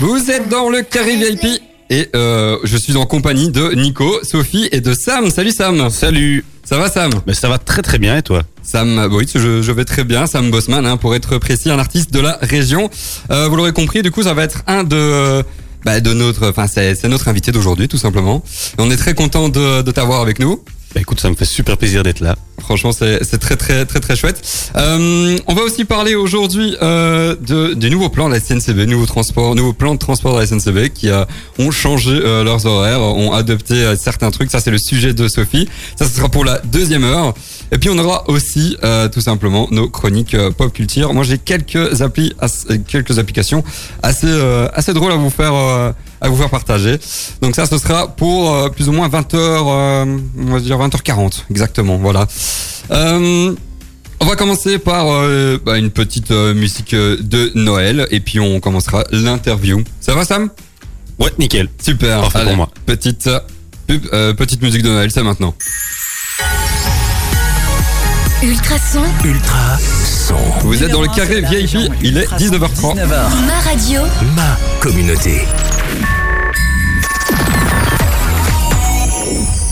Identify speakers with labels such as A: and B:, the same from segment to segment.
A: Vous êtes dans le carré VIP et euh, je suis en compagnie de Nico, Sophie et de Sam. Salut Sam.
B: Salut.
A: Ça va Sam?
B: Mais ça va très très bien et toi?
A: Sam, oui, je, je vais très bien. Sam Bosman, hein, pour être précis, un artiste de la région. Euh, vous l'aurez compris, du coup, ça va être un de bah, de notre, enfin c'est notre invité d'aujourd'hui, tout simplement. On est très content de, de t'avoir avec nous.
B: Bah écoute, ça me fait super plaisir d'être là.
A: Franchement, c'est très très très très chouette. Euh, on va aussi parler aujourd'hui euh, de du nouveau plan de la SNCB, nouveau transport, nouveau plan de transport de la SNCB qui a, ont changé euh, leurs horaires, ont adopté euh, certains trucs. Ça, c'est le sujet de Sophie. Ça, ce sera pour la deuxième heure. Et puis, on aura aussi euh, tout simplement nos chroniques euh, pop culture. Moi, j'ai quelques applis, euh, quelques applications assez euh, assez drôles à vous faire. À vous faire partager. Donc ça, ce sera pour euh, plus ou moins 20h, euh, on va dire 20h40, exactement, voilà. Euh, on va commencer par euh, bah, une petite euh, musique de Noël et puis on commencera l'interview. Ça va Sam?
B: Ouais, nickel.
A: Super.
B: Parfait pour moi.
A: Petite pub, euh, petite musique de Noël, c'est maintenant.
C: Ultrason,
D: Ultra son.
A: Vous êtes dans le carré VIP, il est 19h30.
D: 19h.
C: ma radio,
D: Ma communauté.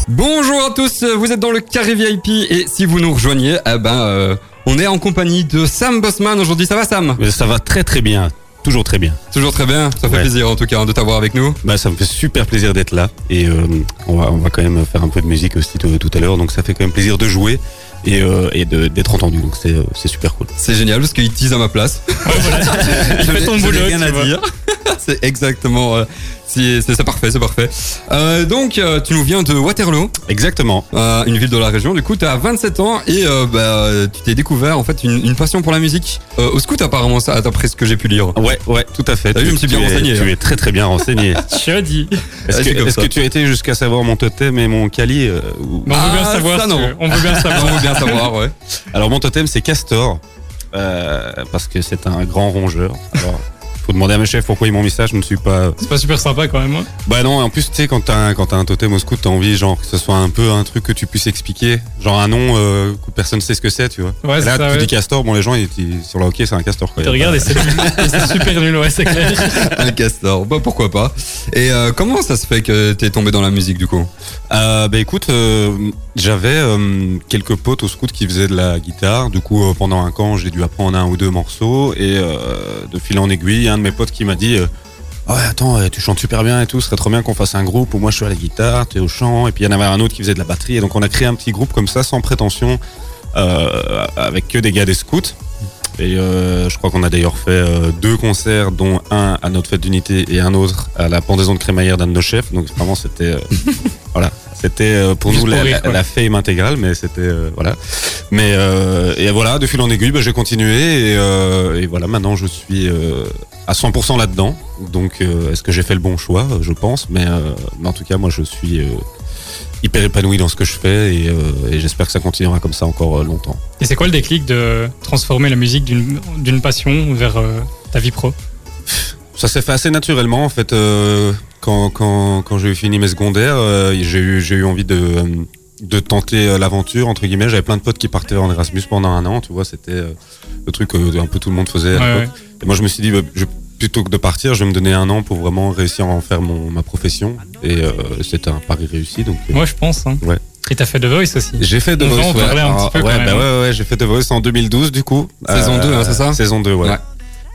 A: Bonjour à tous, vous êtes dans le carré VIP et si vous nous rejoignez, eh ben euh, on est en compagnie de Sam Bossman aujourd'hui. Ça va Sam?
B: Mais ça va très très bien. Toujours très bien.
A: Toujours très bien, ça fait
B: Ouais.
A: plaisir en tout cas de t'avoir avec nous.
B: Bah ça me fait super plaisir d'être là. Et euh, on, va, on va quand même faire un peu de musique aussi tout, tout à l'heure. Donc ça fait quand même plaisir de jouer et, euh, et de- d'être entendu. Donc c'est euh, c'est super cool.
A: C'est génial parce qu'il tease à ma place.
E: Il fait ton
A: Je n'ai
E: boulot,
A: rien
E: tu
A: à
E: vois.
A: dire. c'est exactement. euh, c'est parfait, c'est parfait. Euh, donc, euh, tu nous viens de Waterloo,
B: Exactement.
A: euh, une ville de la région. Du coup, tu as 27 ans et euh, bah, tu t'es découvert en fait une, une passion pour la musique. Euh, au scout, apparemment, ça, d'après ce que j'ai pu lire.
B: Ouais, ouais, tout à fait.
A: T'as vu,
B: Tu-
A: je me suis bien
B: tu es-
A: renseigné, hein.
B: Tu es très très bien renseigné.
E: Je dis.
B: Est-ce
A: Ah, c'est
B: que, tu as été jusqu'à savoir mon totem et mon cali euh, ou-
E: on veut bien
A: Ah,
E: savoir.
A: ça, non.
E: tu. On veut bien
A: On
E: savoir.
A: veut bien savoir, ouais.
B: Alors mon totem c'est Castor euh, parce que c'est un grand rongeur. Alors, faut demander à mes chefs pourquoi ils m'ont mis ça. Je ne suis pas.
E: C'est pas super sympa quand même. hein.
B: Bah non. En plus tu sais quand t'as un, quand t'as un totem au scout t'as envie genre que ce soit un peu un truc que tu puisses expliquer. Genre un nom euh, que personne sait ce que c'est tu vois.
E: Ouais,
B: Et
E: c'est
B: là
E: ça.
B: tu
E: ouais.
B: dis Castor bon les gens ils, ils- sur le hockey c'est un castor quoi.
E: Tu regardes et c'est nul. Et c'est super nul, ouais, c'est clair.
A: Un castor. Bah, pourquoi pas. Et euh, comment ça se fait que t'es tombé dans la musique du coup?
B: Euh, bah écoute, euh, j'avais euh, quelques potes au scout qui faisaient de la guitare. Du coup, euh, pendant un camp, j'ai dû apprendre un ou deux morceaux. Et euh, de fil en aiguille, un de mes potes qui m'a dit Ouais, attends, tu chantes super bien et tout, ce serait trop bien qu'on fasse un groupe où moi je suis à la guitare, tu es au chant. Et puis il y en avait un autre qui faisait de la batterie. Et donc on a créé un petit groupe comme ça, sans prétention, avec que des gars des scouts. Et euh, je crois qu'on a d'ailleurs fait euh, deux concerts, dont un à notre fête d'unité et un autre à la pendaison de crémaillère d'un de nos chefs. Donc vraiment, c'était euh, voilà, c'était pour
E: Juste
B: nous
E: pour
B: la,
E: rire,
B: la-
E: quoi.
B: la fame intégrale, mais c'était voilà. Mais et voilà, de fil en aiguille, bah, j'ai continué et, et voilà, maintenant je suis à 100% là-dedans. Donc est-ce que j'ai fait le bon choix? Je pense, mais, mais en tout cas, moi je suis hyper épanoui dans ce que je fais et, euh, et j'espère que ça continuera comme ça encore euh, longtemps.
E: Et c'est quoi le déclic de transformer la musique d'une passion vers euh, ta vie pro?
B: Ça s'est fait assez naturellement en fait. euh, quand quand, quand j'ai fini mes secondaires, j'ai eu eu envie de de tenter l'aventure entre guillemets. J'avais plein de potes qui partaient en Erasmus pendant un an. Tu vois, c'était le truc que un peu tout le monde faisait. à
E: Ouais.
B: Et moi, je me suis dit, bah, je- plutôt que de partir, je vais me donner un an pour vraiment réussir à en faire mon ma profession. Et euh, c'était un pari réussi. Donc euh,
E: Moi, je pense. Hein.
B: Ouais.
E: Et t'as fait The Voice aussi.
B: j'ai fait The Voice.
E: en
B: ouais.
E: parler un petit peu
B: ouais,
E: quand
B: bah ouais, ouais, j'ai fait The Voice en 2012 du coup.
A: Saison 2, hein, c'est ça?
B: Saison 2, ouais.
A: Ouais.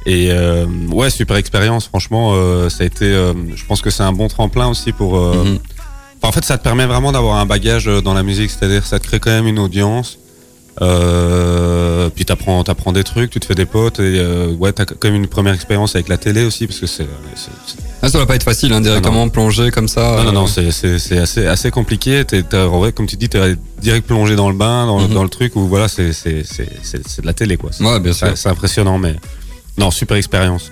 B: Et euh, ouais, super expérience. Franchement, euh, ça a été. euh, je pense que c'est un bon tremplin aussi pour. euh,
A: Mhm.
B: en fait, ça te permet vraiment d'avoir un bagage dans la musique, c'est-à-dire ça te crée quand même une audience. Euh, puis t'apprends, t'apprends des trucs, tu te fais des potes et euh, ouais, t'as quand même une première expérience avec la télé aussi parce que c'est.
A: ah, Ça va pas être facile, hein, directement plonger comme ça.
B: non, non,
A: euh,
B: non, c'est, c'est, assez, assez compliqué. T'es, vrai, comme tu dis, t'es direct plongé dans le bain, dans, le-
A: Mhm.
B: dans le truc où voilà, c'est, c'est, c'est, de la télé quoi.
A: Ouais, bien sûr.
B: c'est, impressionnant, mais non, super expérience.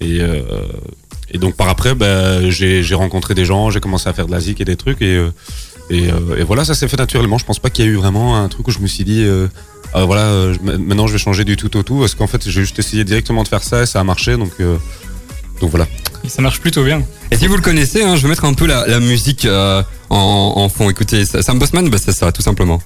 B: Et, euh, et donc par après, bah, j'ai, j'ai rencontré des gens, j'ai commencé à faire de la zik et des trucs et, euh, et, euh, et voilà, ça s'est fait naturellement. Je pense pas qu'il y a eu vraiment un truc où je me suis dit, euh, ah, voilà, euh, je- maintenant je vais changer du tout au tout, parce qu'en fait j'ai juste essayé directement de faire ça et ça a marché, donc euh, donc voilà.
E: Et ça marche plutôt bien.
A: Et si vous le connaissez, hein, je vais mettre un peu la, la musique euh, en, en fond. Écoutez, Sam Bossman, bah, c'est ça, tout simplement.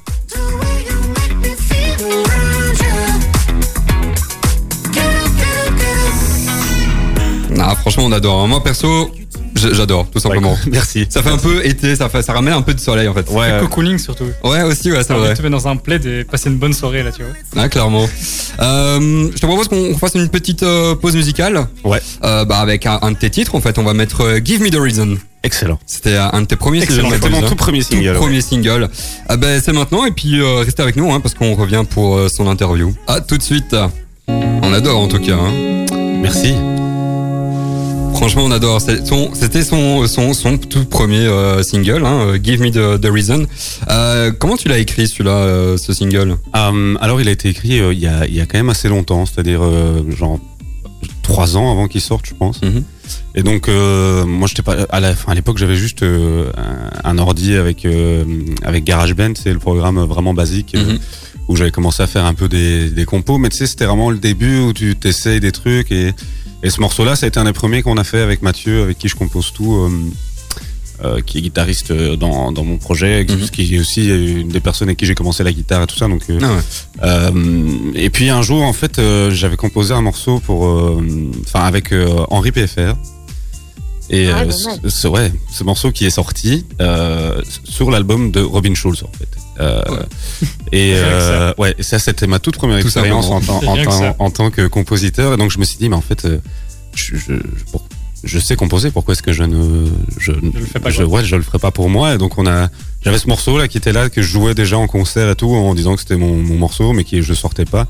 A: Ah, franchement, on adore. hein. Moi, perso, j'adore, tout simplement.
B: Ouais, merci.
A: Ça fait un peu été, ça, fait, ça ramène un peu de soleil en fait.
B: Ouais, euh,
E: cocooning surtout.
A: Ouais, aussi, ouais, c'est vrai.
E: de te mettre dans un plaid et passer une bonne soirée là, tu vois.
A: Ah, clairement. Euh, je te propose qu'on fasse une petite euh, pause musicale.
B: Ouais.
A: Euh, bah, avec un, un de tes titres, en fait, on va mettre euh, Give Me the Reason.
B: excellent.
A: C'était un de tes premiers, si je
B: Excellent.
A: ne
B: C'était mon
A: hein.
B: tout premier
A: Tout
B: single. ouais.
A: premier single. Ah ben c'est maintenant et puis euh, restez avec nous hein, parce qu'on revient pour euh, son interview. À tout de suite. On adore en tout cas. hein.
B: Merci.
A: Franchement on adore. C'était son, son son tout premier euh, single, hein, euh, Give Me the, the Reason. Euh, comment tu l'as écrit celui-là, euh, ce single?
B: Alors, il a été écrit il, y a, il y a quand même assez longtemps, c'est-à-dire genre trois ans avant qu'il sorte, je pense.
A: Mhm.
B: Et donc, moi, j'étais pas à la fin. À l'époque, j'avais juste un, un ordi avec avec GarageBand, c'est le programme vraiment basique
A: Mhm.
B: où j'avais commencé à faire un peu des, des compos. Mais tu sais, c'était vraiment le début où tu t'essayes des trucs et et ce morceau-là, ça a été un des premiers qu'on a fait avec Mathieu, avec qui je compose tout. euh, euh, qui est guitariste euh, dans, dans mon projet, qui-
A: Mhm.
B: qui est aussi une des personnes avec qui j'ai commencé la guitare et tout ça. Donc, euh,
A: Ah ouais.
B: euh, et puis un jour, en fait, euh, j'avais composé un morceau pour, euh, enfin, avec euh, Henri PFR. Et
F: Ah,
B: euh, ce, ce- ouais, ce morceau qui est sorti euh, sur l'album de Robin Schulz, en fait. Euh,
A: Ouais.
B: Et euh, ouais, ça c'était ma toute première
A: Tout
B: expérience en, tant- en,
E: que
B: tant-
E: ça.
B: en tant que compositeur. Et donc je me suis dit, mais en fait, euh, je, je, je- pour- je sais composer. Pourquoi est-ce que je ne, je,
E: Je le fais pas,
B: je, ouais, je le ferai pas pour moi. Et donc on a, j'avais ce morceau là qui était là que je jouais déjà en concert et tout en disant que c'était mon, mon morceau, mais qui je sortais pas.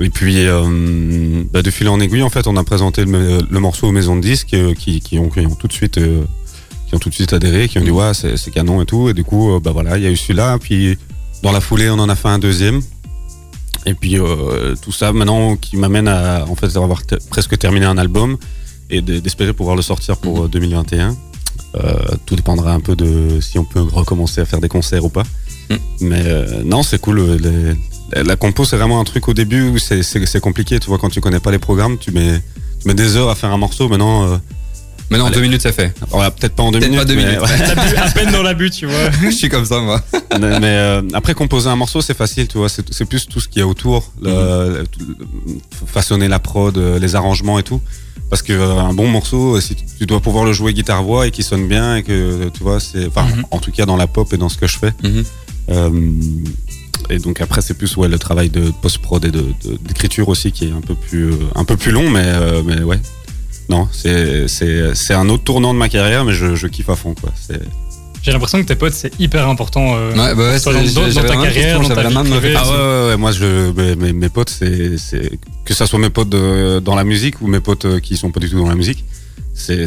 B: Et puis euh, bah, de fil en aiguille, en fait, on a présenté le, le morceau aux maisons de disques euh, qui, qui, ont, qui ont tout de suite, euh, qui ont tout de suite adhéré, qui ont dit ouais, c'est canon et tout. Et du coup, euh, bah voilà, il y a eu celui-là. Puis dans la foulée, on en a fait un deuxième. Et puis euh, tout ça maintenant qui m'amène à en fait avoir presque terminé un album et de- d'espérer pouvoir le sortir pour euh, 2021. Euh, tout dépendra un peu de si on peut recommencer à faire des concerts ou pas.
A: Mm.
B: Mais euh, non, c'est cool. les- la compo, c'est vraiment un truc au début où c'est- compliqué. Tu vois, quand tu connais pas les programmes, tu mets, tu mets des heures à faire un morceau. Maintenant,
A: Maintenant en deux minutes c'est fait.
B: voilà, peut-être pas en deux minutes.
A: pas deux
B: mais,
A: minutes.
B: ouais.
E: À peine dans la butte, tu vois.
A: je suis comme ça moi.
B: mais mais, euh, après composer un morceau c'est facile tu vois c'est plus tout ce qu'il y a autour le- le- façonner la prod euh, les arrangements et tout parce que euh, un bon morceau euh, si tu- dois pouvoir le jouer guitare voix et qu'il sonne bien et que tu vois c'est enfin
E: Mhm.
B: en tout cas dans la pop et dans ce que je fais
A: Mhm.
B: Euh, et donc après c'est plus ouais le travail de post prod et de d'écriture aussi qui est un peu plus un peu plus long mais euh, mais ouais non c'est un autre tournant de ma carrière mais je, je kiffe à fond quoi
E: J'ai l'impression que tes potes, c'est hyper important. euh,
A: Ouais, bah ouais,
E: dans, ta carrière,
A: question,
E: dans ta vie
A: la même
E: privée.
B: Ah ouais, ouais, ouais, moi je mes, potes c'est que ça soit mes potes de- dans la musique ou mes potes euh, qui sont pas du tout dans la musique, c'est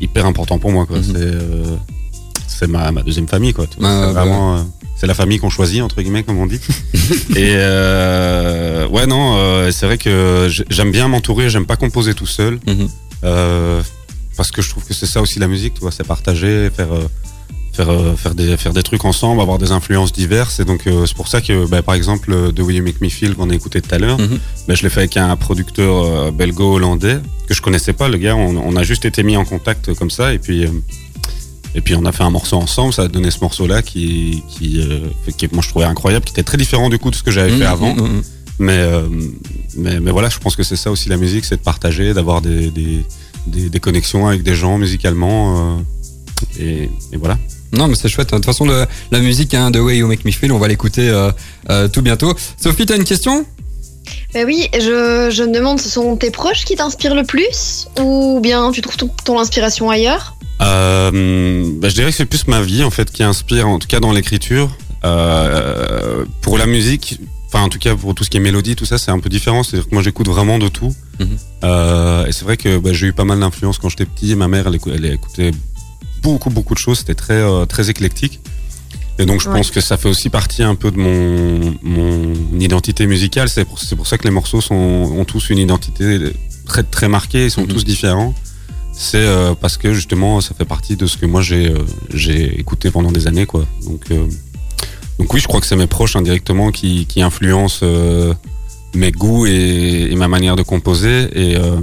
B: hyper important pour moi quoi,
A: Mhm.
B: c'est euh, c'est ma ma deuxième famille quoi, c'est
A: ouais,
B: vraiment euh, c'est la famille qu'on choisit entre guillemets comme on dit. Et euh, ouais non, euh, c'est vrai que j'ai- j'aime bien m'entourer, j'aime pas composer tout seul.
A: Mhm.
B: Parce que je trouve que c'est ça aussi la musique, tu vois, c'est partager, faire euh, faire euh, faire des faire des trucs ensemble, avoir des influences diverses et donc euh, c'est pour ça que bah, par exemple euh, The Way You Make Me Feel qu'on a écouté tout à l'heure,
A: Mhm.
B: bah, je l'ai fait avec un producteur euh, belgo-hollandais que je connaissais pas le gars, on, on a juste été mis en contact comme ça et puis euh, et puis on a fait un morceau ensemble, ça a donné ce morceau là qui qui, euh, qui moi je trouvais incroyable, qui était très différent du coup de ce que j'avais fait
A: Mhm,
B: avant.
A: mhm.
B: Mais, euh, mais, mais voilà, je pense que c'est ça aussi la musique, c'est de partager, d'avoir des, des, des, des connexions avec des gens musicalement. euh, et, et voilà.
A: Non, mais c'est chouette. De toute façon, le- la musique, hein, The Way You Make Me Feel, on va l'écouter euh, euh, tout bientôt. Sophie, t'as une question?
F: Ben oui, je, je me demande, ce sont tes proches qui t'inspirent le plus Ou bien tu trouves ton inspiration ailleurs?
B: Euh, bah, je dirais que c'est plus ma vie en fait qui inspire, en tout cas dans l'écriture. Euh, pour la musique, enfin en tout cas pour tout ce qui est mélodie, tout ça, c'est un peu différent. C'est-à-dire que moi j'écoute vraiment de tout.
A: Mhm.
B: Euh, et c'est vrai que bah, j'ai eu pas mal d'influence quand j'étais petit. Ma mère, elle, elle écoutait beaucoup beaucoup de choses. C'était très euh, très éclectique. Et donc je
F: Ouais.
B: pense que ça fait aussi partie un peu de mon mon identité musicale. C'est pour, ça que les morceaux sont ont tous une identité très très marquée. Ils sont
A: Mhm.
B: tous différents. C'est euh, parce que justement ça fait partie de ce que moi j'ai euh, écouté pendant des années quoi. Donc euh, donc oui, je crois que c'est mes proches indirectement qui qui influencent euh, mes goûts et, et ma manière de composer. Et euh,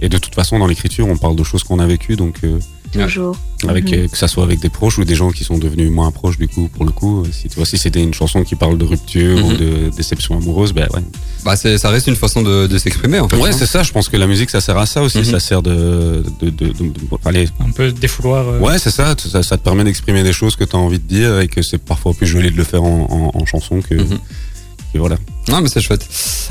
B: et de toute façon dans l'écriture on parle de choses qu'on a vécues donc euh,
F: Toujours.
B: avec
F: Mhm.
B: que ça soit avec des proches ou des gens qui sont devenus moins proches du coup pour le coup. euh, Si tu vois, si c'était une chanson qui parle de rupture ou
A: Mhm.
B: de déception amoureuse, ben ouais.
A: Bah, ça reste une façon de, de s'exprimer en fait.
B: Ouais,
A: hein.
B: c'est ça. Je pense que la musique, ça sert à ça aussi.
A: Mhm.
B: Ça sert de, de, de, de- de- allez,
E: Un peu défouloir. euh,
B: Ouais, c'est ça, ça. ça te permet d'exprimer des choses que tu as envie de dire et que c'est parfois plus joli de le faire en, en, en chanson que. Que voilà.
A: Non, mais c'est chouette.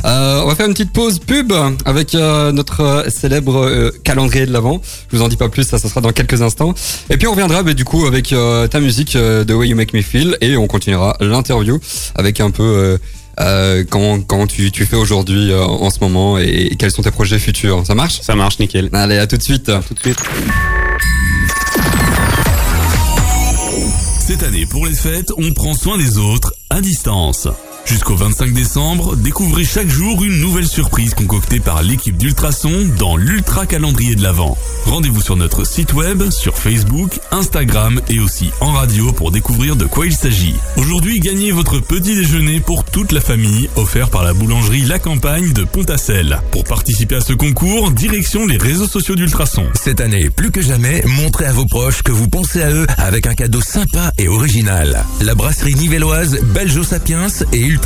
A: Euh, on va faire une petite pause pub avec euh, notre euh, célèbre euh, calendrier de l'avant. Je vous en dis pas plus, ça, ça sera dans quelques instants. Et puis on reviendra bah, du coup avec euh, ta musique euh, The Way You Make Me Feel et on continuera l'interview avec un peu euh, euh, comment, comment tu, tu fais aujourd'hui euh, en ce moment et, quels sont tes projets futurs. Ça marche?
B: Ça marche, nickel.
A: Allez, à tout de suite.
B: Tout de suite.
G: Cette année, pour les fêtes, on prend soin des autres à distance. Jusqu'au 25 décembre, découvrez chaque jour une nouvelle surprise concoctée par l'équipe d'Ultrason dans l'Ultra Calendrier de l'Avent. Rendez-vous sur notre site web, sur Facebook, Instagram et aussi en radio pour découvrir de quoi il s'agit. Aujourd'hui, gagnez votre petit déjeuner pour toute la famille, offert par la boulangerie La Campagne de Pontacelle. Pour participer à ce concours, direction les réseaux sociaux d'Ultrason.
D: Cette année, plus que jamais, montrez à vos proches que vous pensez à eux avec un cadeau sympa et original. La brasserie nivelloise Belgio Sapiens et Ultrason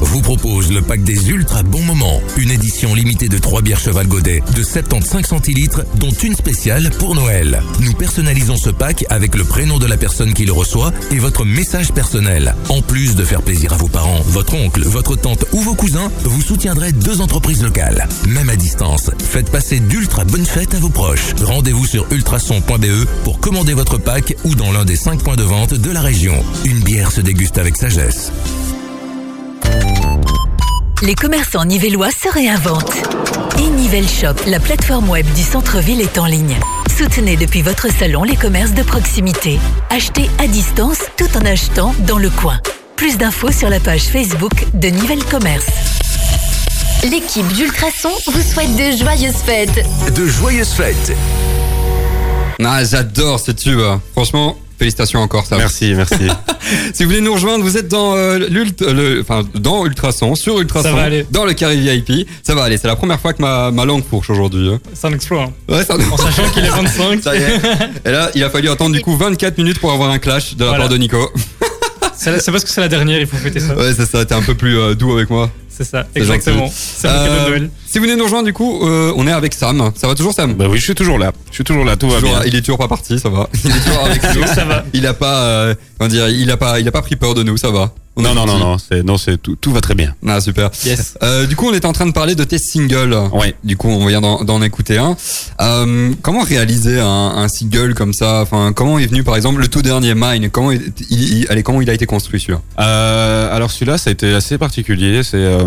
D: vous propose le pack des ultra bons moments. Une édition limitée de 3 bières Cheval Godet de 75 centilitres, dont une spéciale pour Noël. Nous personnalisons ce pack avec le prénom de la personne qui le reçoit et votre message personnel. En plus de faire plaisir à vos parents, votre oncle, votre tante ou vos cousins, vous soutiendrez deux entreprises locales. Même à distance, faites passer d'ultra bonnes fêtes à vos proches. Rendez-vous sur ultrason.be pour commander votre pack ou dans l'un des 5 points de vente de la région. Une bière se déguste avec sagesse.
C: Les commerçants nivellois se réinventent. Et Nivelle Shop, la plateforme web du centre-ville est en ligne. Soutenez depuis votre salon les commerces de proximité. Achetez à distance tout en achetant dans le coin. Plus d'infos sur la page Facebook de Nivelle Commerce.
H: L'équipe d'Ultrason vous souhaite de joyeuses fêtes.
D: De joyeuses fêtes
A: Ah, j'adore ce tube. Franchement, félicitations encore. Ça.
B: Merci, merci.
A: Si vous voulez nous rejoindre, vous êtes dans euh, le, enfin dans Ultrason, sur Ultrason,
E: Ça va aller.
A: dans le carré VIP. Ça va aller. C'est la première fois que ma, ma langue fourche aujourd'hui. hein.
E: C'est un exploit. hein.
A: Ouais, ça,
E: En sachant qu'il est 25.
A: ça y est. Et là, il a fallu attendre du coup 24 minutes pour avoir un clash de la
E: Voilà.
A: part de Nico.
E: C'est c'est parce que c'est la dernière, il faut fêter ça.
A: Ouais, c'est ça. T'es un peu plus euh, doux avec moi.
E: C'est ça, exactement.
A: gentil.
E: C'est mon cadeau de
A: Euh,
E: Noël.
A: si vous venez nous rejoindre, du coup, euh, on est avec Sam. Ça va toujours, Sam?
B: Bah oui, je suis toujours là. Je suis toujours là, tout va bien.
A: là. Il est toujours pas parti, ça va. Il est toujours avec nous.
E: Ça va.
A: Il a pas, euh, comment dire, il a pas, il a pas pris peur de nous, ça va. On
B: Non, non, non, non, c'est, non, c'est tout, tout va très bien.
A: Ah, super.
E: Yes.
A: Euh, du coup, on était en train de parler de tes singles.
B: Ouais.
A: Du coup, on vient d'en d'en écouter un. Euh, comment réaliser un, un single comme ça? Enfin, comment est venu, par exemple, le tout dernier Mine? Comment il, il- il- allez, comment il a été construit celui-là?
B: Euh, alors celui-là, ça a été assez particulier. C'est euh,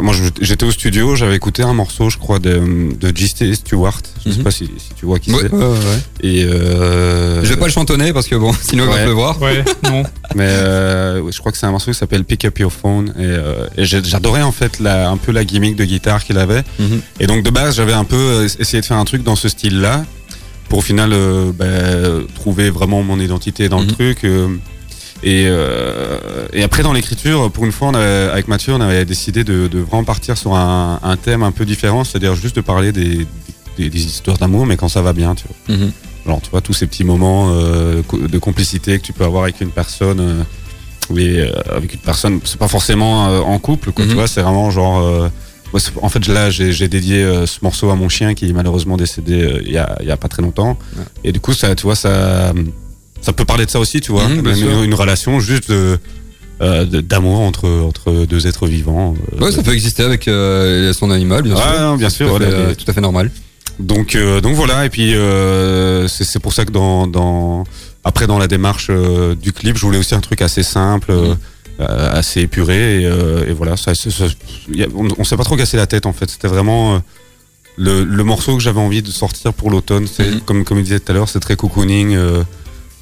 B: moi, j'étais au studio, j'avais écouté un morceau, je crois, de, de J.T. Stewart. Je sais
A: Mhm.
B: pas si, si tu vois qui
A: Ouais,
B: c'est.
A: ouais, ouais.
B: Et euh,
A: Je vais pas le chantonner parce que bon, sinon il va pleuvoir.
E: Ouais, non.
B: Mais euh, je crois que c'est un morceau qui s'appelle Pick Up Your Phone et, euh, et j'adorais en fait la, un peu la gimmick de guitare qu'il avait.
A: Mhm.
B: Et donc de base j'avais un peu euh, essayé de faire un truc dans ce style-là pour au final euh, bah, trouver vraiment mon identité dans le truc. euh, et, euh, et après dans l'écriture, pour une fois on avait- avec Mathieu on avait décidé de, de vraiment partir sur un, un thème un peu différent, c'est-à-dire juste de parler des, des, des histoires d'amour mais quand ça va bien. Tu vois.
A: Mhm.
B: Genre, tu vois, tous ces petits moments euh, de complicité que tu peux avoir avec une personne. euh, oui, euh, avec une personne, c'est pas forcément euh, en couple, quoi,
A: Mhm.
B: tu vois, c'est vraiment genre. euh, moi, en fait, là, j'ai dédié euh, ce morceau à mon chien qui est malheureusement décédé euh, il y, a, il y a pas très longtemps.
A: Ouais.
B: Et du coup, ça, tu vois, ça, ça peut parler de ça aussi, tu vois.
A: Mhm,
B: une, relation juste euh, d'amour entre, entre deux êtres vivants. euh,
A: Ouais, ça peut exister avec euh, son animal, bien
B: Ouais,
A: sûr.
B: non, bien sûr,
A: tout à, fait,
B: voilà,
A: euh,
B: les-
A: tout à fait normal.
B: Donc, euh, donc voilà, et puis euh, c'est c'est pour ça que dans, dans après dans la démarche euh, du clip, je voulais aussi un truc assez simple, assez épuré, et, euh, et voilà, ça, ça- ça- y a- on, on s'est pas trop cassé la tête en fait. C'était vraiment euh, le, le morceau que j'avais envie de sortir pour l'automne. C'est
A: Mhm.
B: comme comme il disait tout à l'heure, c'est très cocooning. euh,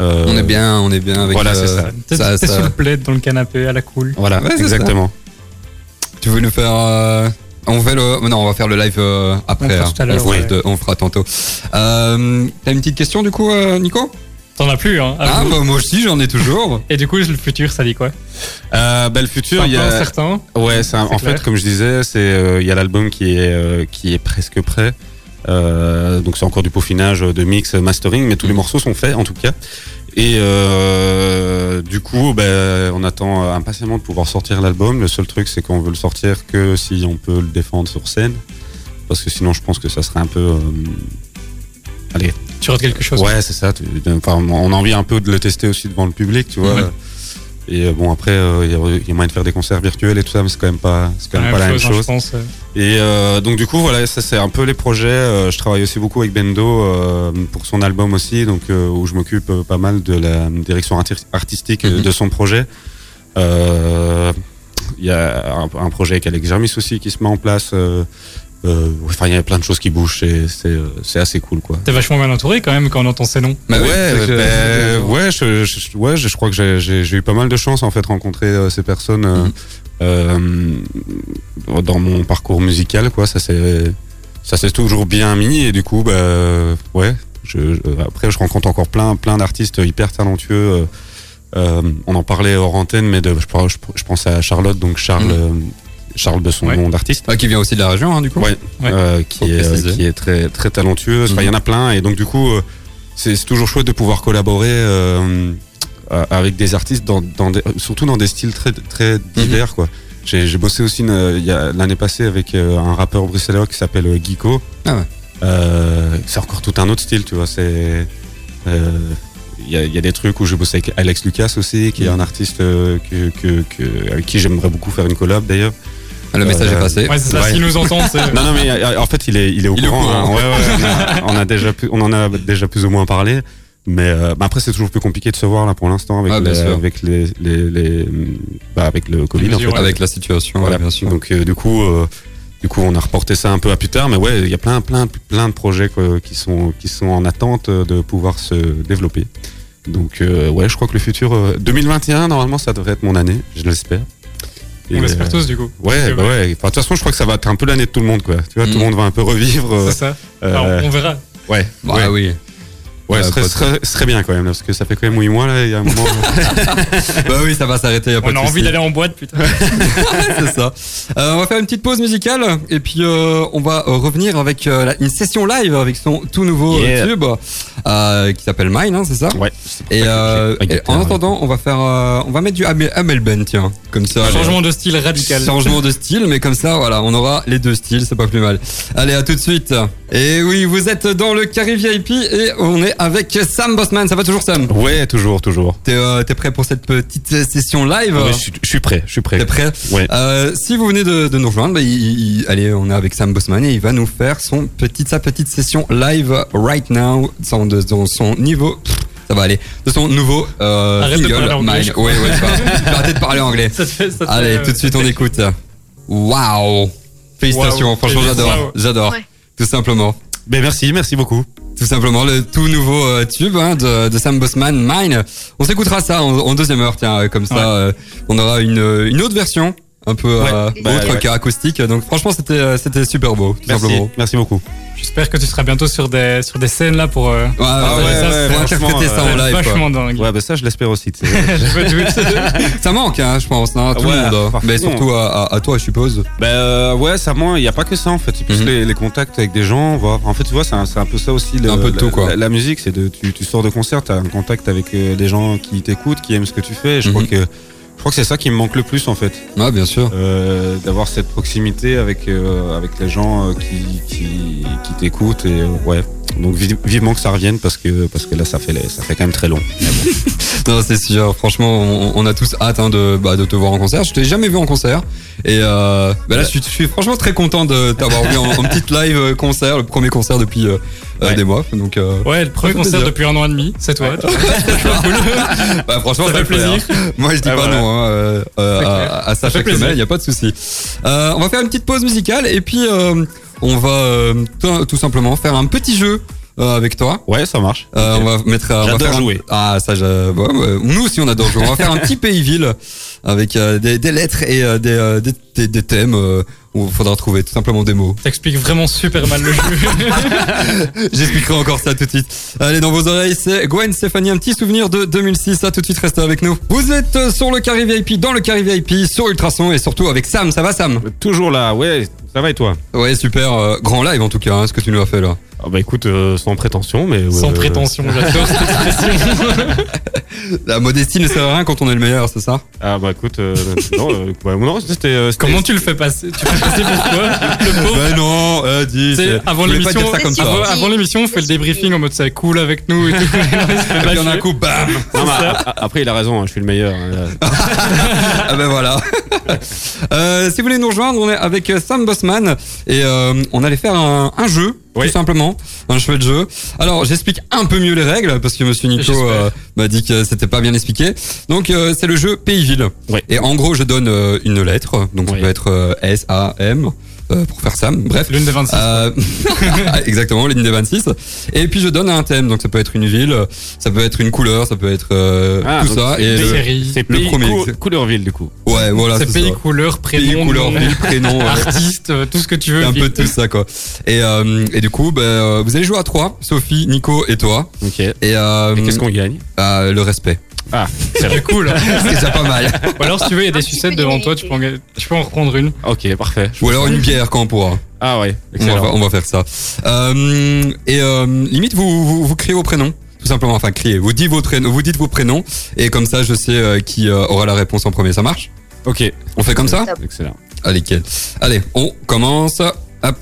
B: euh,
A: on est bien, on est bien avec.
B: voilà, c'est ça.
E: T'es
A: ça,
E: t'es
A: ça-
E: sous le plaid dans le canapé à la cool.
B: Voilà,
A: Ouais,
B: exactement.
A: Tu veux nous faire euh, on fait le non, on va faire le live euh, après.
E: On fera
A: hein.
E: tout à l'heure,
A: on, fera,
E: ouais.
A: de- on fera tantôt. Euh, T'as une petite question du coup, euh, Nico?
E: T'en as plus, hein.
A: Ah
E: avoue.
A: bah moi aussi j'en ai toujours.
E: Et du coup, le futur, ça dit quoi?
B: Euh, bah, le futur, il y a
E: peu incertain.
B: Ouais, c'est un- en
E: clair.
B: fait, comme je disais, c'est euh, il y a l'album qui est euh, qui est presque prêt. Euh, donc c'est encore du peaufinage, de mix, mastering, mais tous les morceaux sont faits en tout cas. Et euh, du coup, ben, on attend impatiemment de pouvoir sortir l'album. Le seul truc, c'est qu'on veut le sortir que si on peut le défendre sur scène, parce que sinon, je pense que ça serait un peu. euh, allez,
E: Tu rates quelque chose.
B: Ouais, c'est ça. tu- Enfin, on a envie un peu de le tester aussi devant le public, tu vois.
E: Ouais.
B: Et euh, bon, après, euh, il y, a- il y a moyen de faire des concerts virtuels et tout ça, mais c'est quand même pas, c'est quand
E: La
B: même
E: même
B: pas la même
E: chose, hein,
B: chose.
E: je pense.
B: Et euh, donc du coup, voilà, ça c'est un peu les projets. Euh, je travaille aussi beaucoup avec Bendo euh, pour son album aussi, donc euh, où je m'occupe pas mal de la direction arti- artistique
A: Mhm.
B: de son projet. Euh, Il y a un, un projet avec Alex Germis aussi qui se met en place. Euh, Enfin, il y a plein de choses qui bougent. et C'est c'est assez cool, quoi.
E: T'es vachement bien entouré quand même quand on entend ces noms.
A: Bah
B: ouais,
A: c'est
B: ben, ouais, je, je- ouais, je, je crois que j'ai- j'ai j'ai eu pas mal de chance en fait de rencontrer euh, ces personnes euh, euh, dans mon parcours musical, quoi. Ça s'est ça s'est toujours bien mis et du coup, bah, ouais. Je, je- après, je rencontre encore plein plein d'artistes hyper talentueux. euh, euh, on en parlait hors antenne, mais de, je, pense- je, je pense à Charlotte, donc Charles.
A: Mhm.
B: Charles de son
E: Ouais.
B: nom d'artiste.
A: Ah, qui vient aussi de la région, hein, du coup.
B: Ouais,
E: Ouais.
B: euh, qui, est, euh,
A: préciser.
B: qui est très très talentueuse. Enfin, il y en a plein et donc du coup, euh, c'est toujours chouette de pouvoir collaborer euh, avec des artistes dans, dans des- surtout dans des styles très très divers quoi. J'ai bossé aussi une- il y a- l'année passée avec euh, un rappeur bruxellois qui s'appelle Geeko.
A: Ah ouais.
B: Euh, c'est encore tout un autre style, tu vois. C'est euh, il y, a, il y a des trucs où j'ai bossé avec Alex Lucas aussi, qui est
A: Mhm.
B: un artiste euh, que, que, que- avec qui j'aimerais beaucoup faire une collab d'ailleurs.
A: Le message
B: Euh,
A: est passé.
E: Ouais, c'est ça.
B: Ouais.
E: S'ils nous entendent, c'est.
B: Non, non, mais euh, en fait, il est, il est au
A: Il est au
B: courant.
A: courant.
B: hein. Ouais, ouais, on, a, on a déjà, on en a déjà plus ou moins parlé. Mais euh, bah après, c'est toujours plus compliqué de se voir là pour l'instant avec,
A: Ah, bien
B: les,
A: sûr.
B: avec les, les, les- bah, avec le Covid. En fait.
A: Avec la situation,
B: Voilà.
A: ouais, bien sûr.
B: Donc euh, du coup, euh, du coup, on a reporté ça un peu à plus tard. Mais ouais, il y a plein, plein, plein de projets quoi, qui sont, qui sont en attente de pouvoir se développer. Donc euh, ouais, je crois que le futur, euh, 2021, normalement, ça devrait être mon année. Je l'espère.
E: On l'espère
B: euh,
E: tous du coup.
B: Ouais, bah ouais. Enfin, De toute façon, je crois que ça va être un peu l'année de tout le monde, quoi. Tu vois, tout
A: Mm.
B: le monde va un peu revivre. euh,
E: C'est ça.
B: euh,
E: Alors, on verra.
B: ouais,
A: Bah
B: ouais,
A: oui.
B: Ouais,
A: euh,
B: ce serait, serait- serait bien quand même, parce que ça fait quand même 8 mois là, il y a un moment.
A: bah oui, ça va s'arrêter, y a pas
E: On
A: de
E: a envie d'aller en boîte, putain.
A: c'est ça. Euh, on va faire une petite pause musicale et puis euh, on va euh, revenir avec euh, la- une session live avec son tout nouveau
B: Yeah.
A: euh, tube euh, qui s'appelle Mine, hein, c'est ça?
B: Ouais.
A: Et, euh, en
B: ouais.
A: attendant, on va faire, euh, on va mettre du Amel Amel Ben, tiens, comme ça.
E: Changement de style radical.
A: Changement de style, mais comme ça, voilà, on aura les deux styles, c'est pas plus mal. Allez, à tout de suite. Et oui, vous êtes dans le Carré VIP et on est avec Sam Bossman. Ça va toujours, Sam?
B: Ouais, toujours, toujours.
A: T'es euh, t'es prêt pour cette petite session live?
B: Ouais, je, suis, je suis prêt, je suis prêt.
A: T'es prêt?
B: Ouais.
A: Euh, si vous venez de, de nous rejoindre, bah, il- il- allez, on est avec Sam Bossman et il va nous faire son petite, sa petite session live right now dans, de- dans son niveau. Ça va aller. De son nouveau euh,
E: Arrête de
A: single,
E: parler anglais,
A: Mine. Ouais, ouais, je vais arrêter de parler anglais.
E: Ça te fait, ça te
A: Allez,
E: fait,
A: tout de suite, on écoute. Waouh Félicitations,
E: Waouh.
A: franchement, j'adore. J'adore.
F: Ouais.
A: Tout simplement.
B: Ben merci, merci beaucoup.
A: Tout simplement, le tout nouveau euh, tube hein, de, de Sam Bossman, Mine. On s'écoutera ça en, en deuxième heure, tiens, euh, comme ça,
E: Ouais.
A: euh, on aura une, une autre version, un peu euh,
B: Bah,
A: autre
B: ouais.
A: qu'acoustique. Donc franchement, c'était euh, c'était super beau, tout
B: Merci,
A: simplement.
B: merci beaucoup.
E: J'espère que tu seras bientôt sur des, sur des scènes là pour, euh,
A: Ouais,
B: Ah
A: ouais,
B: ouais,
A: ça,
B: ouais,
A: interpréter ça en
B: euh,
A: live. quoi.
E: vachement dingue.
B: Ouais, ben ça, je l'espère aussi.
A: Ça manque, hein, je pense, hein, tout
B: Ouais,
A: le monde. hein. Mais surtout à, à- à toi, je suppose.
B: Ben euh, ouais, ça moi, il y a pas que ça en fait. C'est plus
A: Mhm.
B: les, les contacts avec des gens. Voir. En fait, tu vois, c'est un, peu ça aussi. le-
A: Un peu de
B: la,
A: tout, quoi.
B: La, la musique, c'est de tu, tu sors de concert, t'as un contact avec euh, des gens qui t'écoutent, qui aiment ce que tu fais. Et je
A: Mhm.
B: crois que je crois que c'est ça qui me manque le plus en fait,
A: Ouais, bien sûr.
B: Euh, d'avoir cette proximité avec euh, avec les gens euh, qui qui, qui t'écoutent et euh, ouais. Donc vi- vivement que ça revienne parce que parce que là ça fait ça fait quand même très long.
A: Non, c'est sûr. Franchement, on, on a tous hâte hein, de, bah, de te voir en concert. Je t'ai jamais vu en concert. Et euh, bah là, je suis, je suis franchement très content de t'avoir vu en, en petite live concert, le premier concert depuis
B: Ouais.
A: des mois. Donc, euh,
E: Ouais, le premier concert
A: plaisir.
E: depuis un an et demi, c'est toi.
A: bah, franchement,
E: Ça fait plaisir.
A: hein. Moi, je dis
B: Ah,
A: pas
B: voilà.
A: non hein, euh, euh, à, à ça,
E: Ça
A: chaque semaine. Il y a pas de souci. Euh, on va faire une petite pause musicale et puis euh, on va euh, tout, simplement faire un petit jeu euh, avec toi.
B: Ouais, ça marche.
A: Euh. On va mettre. euh,
B: J'adore
A: faire un-
B: jouer.
A: Ah ça, je- ouais, ouais, nous aussi on adore jouer. On va faire un petit pays-ville avec euh, des, des lettres et euh, des, euh, des, des- des thèmes euh, où il faudra trouver tout simplement des mots.
E: T'expliques vraiment super mal le jeu.
A: J'expliquerai encore ça tout de suite. Allez dans vos oreilles, c'est Gwen Stéphanie, un petit souvenir de 2006. Ça tout de suite, restez avec nous. Vous êtes sur le carré VIP, dans le carré VIP, sur Ultrason et surtout avec Sam. Ça va Sam?
B: Toujours là, ouais. Ça va et toi?
A: Ouais, super. euh, grand live en tout cas, hein, ce que tu nous as fait là.
B: Ah Bah écoute, euh, sans prétention, mais.
E: Sans
B: euh,
E: prétention, j'adore cette expression.
A: La modestie ne sert à rien quand on est le meilleur, c'est ça?
B: Ah bah écoute, euh, non, euh, bah, non, c'était. euh, c'était-
E: Comment tu le fais passer? Tu fais passer pourquoi Le pauvre.
A: Ben non, euh, dis.
E: Avant l'émission,
A: dire ça comme ça.
E: avant, avant l'émission, on fait le débriefing en mode c'est cool avec nous et tout.
A: Et puis en un coup, bam
B: Non, a- après, il a raison, hein, je suis le meilleur. hein.
A: Ah ben voilà. Euh, si vous voulez nous rejoindre, on est avec Sam Bossman et euh, on allait faire un, un jeu,
B: Oui.
A: tout simplement, un chouette jeu. Alors j'explique un peu mieux les règles parce que Monsieur Nico euh, m'a dit que c'était pas bien expliqué. Donc euh, c'est le jeu Pays-Ville.
B: Oui.
A: Et en gros, je donne euh, une lettre, donc ça
B: Oui.
A: peut être S, A, M. euh, pour faire Sam, bref.
E: L'une des 26.
A: Euh, exactement, ligne des 26. Et puis je donne un thème, donc ça peut être une ville, ça peut être une couleur, ça peut être euh,
B: Ah,
A: tout ça.
B: c'est
A: Et le-
E: séries.
B: C'est
A: Le
B: pays
A: premier,
B: cou-
A: c'est-
B: Couleur ville, du coup.
A: ouais, voilà,
E: c'est
A: c'est
E: pays,
A: ça.
E: couleur, prénom,
A: Pays, couleur, ville, prénom,
E: artiste, euh, tout ce que tu veux.
A: un peu tout ça quoi. Et, euh, et du coup, ben, euh, vous allez jouer à trois, Sophie, Nico et toi.
B: Ok. Et
A: Et,
B: qu'est-ce qu'on gagne?
A: euh, le respect.
B: Ah,
E: C'est cool.
A: C'est déjà pas mal.
E: Ou alors, si tu veux, il y a des sucettes devant toi, tu peux, en, tu peux en reprendre une.
B: ok, parfait.
A: Ou alors une bière quand on pourra.
B: Ah ouais,
A: On va,
B: excellent.
A: on va faire ça. Euh, et euh, limite, vous, vous, vous criez vos prénoms. Tout simplement, enfin criez. Vous dites vos prénoms, vous dites vos prénoms, et comme ça, je sais euh, qui euh, aura la réponse en premier. Ça marche?
B: Ok,
A: On fait comme ça?
B: Excellent.
A: Allez, nickel. Allez, on commence. Hop.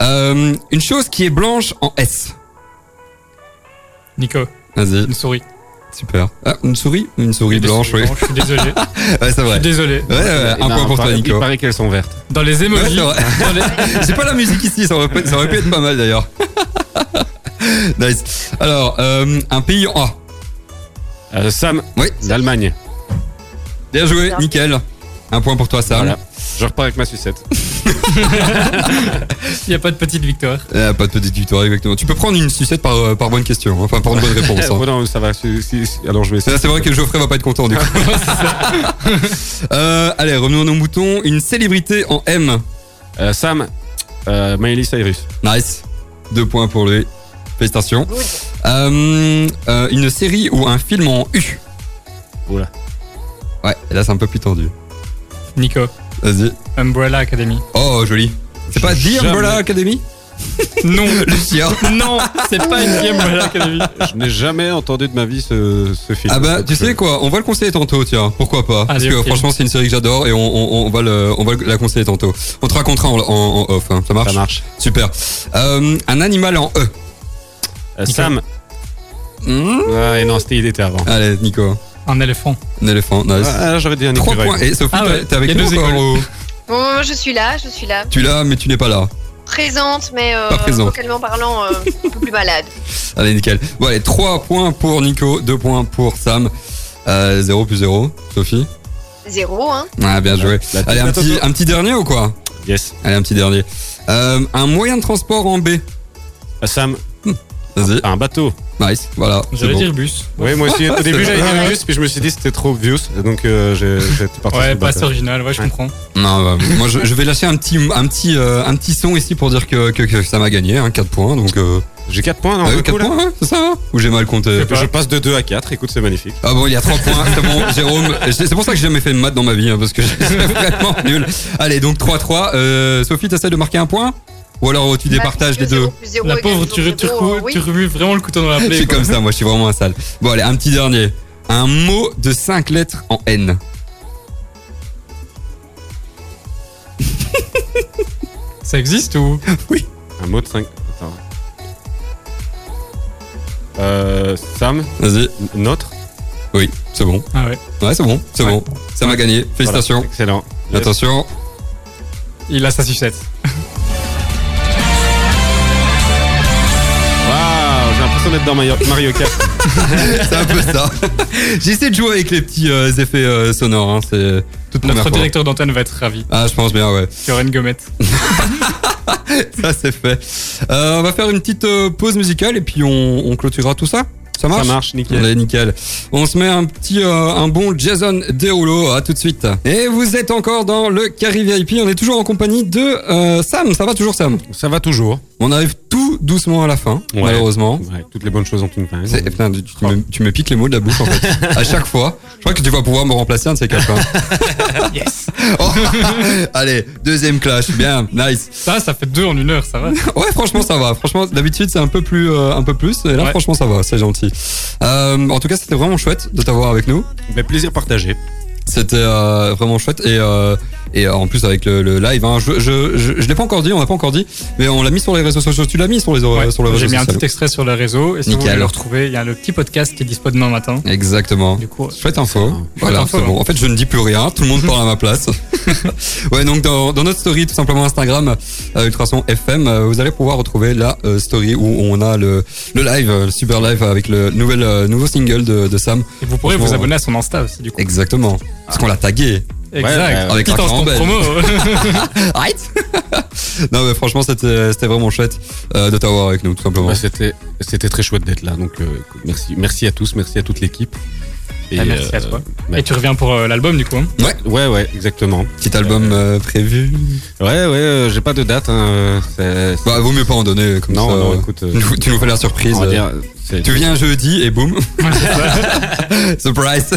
A: Euh, une chose qui est blanche en S.
E: Nico,
A: Vas-y.
E: une souris.
A: Super. Ah, une souris Une souris blanche, oui.
E: Je suis désolé.
A: Ouais, c'est
E: Je
A: vrai.
E: suis désolé.
A: Ouais, ouais, un
B: ben,
A: point pour toi, Nico.
B: Il paraît qu'elles sont vertes.
E: Dans les
A: Ouais,
E: emojis, les-
A: J'ai pas la musique ici, ça aurait, pu- ça aurait pu être pas mal d'ailleurs. nice. Alors, euh, un pays en A.
B: Euh, Sam,
A: Oui.
B: l'Allemagne.
A: Bien joué, nickel. Un point pour toi, Sam.
B: Voilà. Je repars avec ma sucette.
E: il n'y a pas de petite victoire.
A: Euh, pas de petite victoire, exactement. Tu peux prendre une sucette par, euh, par bonne question, hein. enfin par une bonne réponse. hein.
B: Oh non, ça va. si- si- si- Alors je vais essayer.
A: C'est c'est vrai que Geoffrey va pas être content du coup. euh, allez, revenons à nos moutons. Une célébrité en M.
B: Euh, Sam, euh, Miley Cyrus.
A: Nice. Deux points pour lui. Félicitations. Euh, euh, une série ou un film en U?
B: Oula.
A: Ouais, là c'est un peu plus tendu.
E: Nico,
A: Vas-y.
E: Umbrella Academy.
A: Oh, joli. C'est pas The
B: Jamais.
A: Umbrella Academy
E: Non,
A: Le chien.
E: non, c'est pas une game Umbrella Academy.
B: Je n'ai jamais entendu de ma vie ce, ce film.
A: Ah bah, tu sais quoi, on va le conseiller tantôt, tiens. Pourquoi pas Parce que franchement, c'est une série que j'adore et on, on, on va le, on va le- la conseiller tantôt. On te racontera en, en- en off, hein. ça marche
B: Ça marche.
A: Super. Euh, un animal en E.
B: Euh, Sam.
A: Hmm
B: Ah, et non, c'était il était avant.
A: Allez, Nico.
E: Un éléphant.
A: Un éléphant, nice.
B: Ah, là, j'aurais dit un
A: Trois
B: écureuil.
A: points. Et Sophie,
E: Ah
A: t'es-
E: ouais,
A: t'es avec
E: il y a
A: nous
E: deux
A: encore
E: écoles.
F: Bon, je suis là, je suis là.
A: Tu l'as, mais tu n'es pas là.
F: Présente, mais euh,
A: Pas présente.
F: vocalement parlant, euh, un peu plus malade.
A: Allez, nickel. Bon, allez, 3 points pour Nico, 2 points pour Sam. Euh, 0 plus 0. Sophie
F: Zéro, hein.
A: Ah, bien joué.
B: La-
A: Allez, un petit, un petit dernier ou quoi?
B: Yes.
A: Allez, un petit dernier. Euh, un moyen de transport en B.
B: Euh, Sam,
A: Vas-y.
B: un bateau.
A: Nice, voilà.
E: J'allais
A: bon.
E: dire bus.
B: Oui, moi aussi. Au début, j'avais dit
A: vrai.
B: un bus, puis je me suis dit c'était trop obvious. Donc, euh, j'ai- j'étais parti sur
E: Ouais, pas original, ouais, je
B: Ouais.
E: comprends.
A: Non, bah, moi je, je vais lâcher un petit, un petit, euh, un petit son ici pour dire que, que, que ça m'a gagné, hein, 4 points. Donc, euh,
B: J'ai 4 points, non
A: ah,
B: d'un
A: 4
B: coup, là
A: points, ouais, c'est ça hein Ou j'ai mal compté
B: Je passe de 2 à 4. Écoute, c'est magnifique.
A: Ah bon, il y a 3 points, c'est bon, Jérôme. C'est pour ça que j'ai jamais fait de maths dans ma vie, hein, parce que je suis vraiment nul. Allez, donc 3-3. Euh, Sophie, t'essaies de marquer un point? Ou alors tu départages les deux
E: La pauvre, tu, tu,
F: oui.
E: tu remues vraiment le couteau dans la
A: Je
E: plaie.
A: suis
E: quoi.
A: comme ça, moi je suis vraiment un sale. Bon, allez, un petit dernier. Un mot de 5 lettres en N.
E: Ça existe ou?
B: Un mot de 5. Attends. Euh, Sam,
A: Vas-y.
B: notre?
A: Oui, c'est bon.
E: Ah ouais.
A: Ouais, c'est bon, c'est
E: Ouais.
A: bon. Ça m'a gagné. Félicitations.
B: Voilà, excellent. Yes.
A: Attention.
E: Il a sa sucette.
B: Dans Mario, Mario Kart.
A: C'est un peu ça. J'essaie de jouer avec les petits euh, effets euh, sonores. Hein. C'est toute première
E: Notre
A: fois.
E: directeur d'antenne va être ravi.
A: Ah, je pense bien, ouais.
E: Il y aura une gommette.
A: Ça, c'est fait. Euh, on va faire une petite euh, pause musicale et puis on, on clôturera tout ça. Ça marche
B: Ça marche, nickel.
A: Allez, nickel. On se met un petit, euh, un bon Jason Derulo. À tout de suite. Et vous êtes encore dans le Carry VIP. On est toujours en compagnie de euh, Sam. Ça va toujours, Sam?
B: Ça va toujours.
A: On arrive tout doucement à la fin,
B: Ouais.
A: malheureusement.
B: Ouais, toutes les bonnes choses ont une fin.
A: Putain, tu, tu me, tu me piques les mots de la bouche en fait. à chaque fois. Je crois que tu vas pouvoir me remplacer un de ces quatre. hein.
E: Yes.
A: Oh, allez, deuxième clash. Bien, nice.
E: Ça, ça fait deux en une heure, ça va.
A: Ouais, franchement, ça va. Franchement, d'habitude, c'est un peu plus, euh, un peu plus. Et là,
E: Ouais.
A: franchement, ça va. C'est gentil. Euh, en tout cas, c'était vraiment chouette de t'avoir avec nous.
B: Ben, plaisir partagé.
A: C'était euh, vraiment chouette et euh, et euh, en plus avec le, le live, hein, je je je, je l'ai pas encore dit, on l'a pas encore dit, mais on l'a mis sur les réseaux sociaux. Tu l'as mis sur les
E: Ouais,
A: sur les réseaux
E: J'ai mis un petit extrait sur le réseau et si
A: Nickel.
E: vous voulez le retrouver, il y a le petit podcast qui est dispo demain matin.
A: Exactement.
E: Du coup,
A: Chouette info. Voilà, c'est bon.
E: hein.
A: En fait, je ne dis plus rien. Tout le monde parle à ma place. ouais, donc dans, dans notre story, tout simplement Instagram, euh, Ultrason FM, euh, vous allez pouvoir retrouver la euh, story où on a le, le live, euh, le super live avec le nouvel, euh, nouveau single de, de Sam.
E: et vous pourrez vous abonner à son Insta aussi, du coup.
A: Exactement. Parce qu'on l'a tagué.
E: Exact.
B: ouais,
A: avec la
E: promo.
A: Right? Non, mais franchement, c'était vraiment chouette euh, de t'avoir avec nous, tout simplement.
B: Ouais, c'était c'était très chouette d'être là. Donc euh, merci, merci à tous, merci à toute l'équipe. Et,
E: Ah, merci à toi.
B: bah,
E: Et tu reviens pour euh, l'album, du coup. hein
B: ouais, ouais, exactement.
A: Petit album euh, prévu.
B: Ouais, ouais, euh, j'ai pas de date. Hein, euh,
A: Bah, vaut mieux pas en donner comme
B: non,
A: ça.
B: non, écoute. euh,
A: Tu nous- tu nous fais la surprise. euh,
B: dire,
A: Tu viens jeudi et boum. Surprise.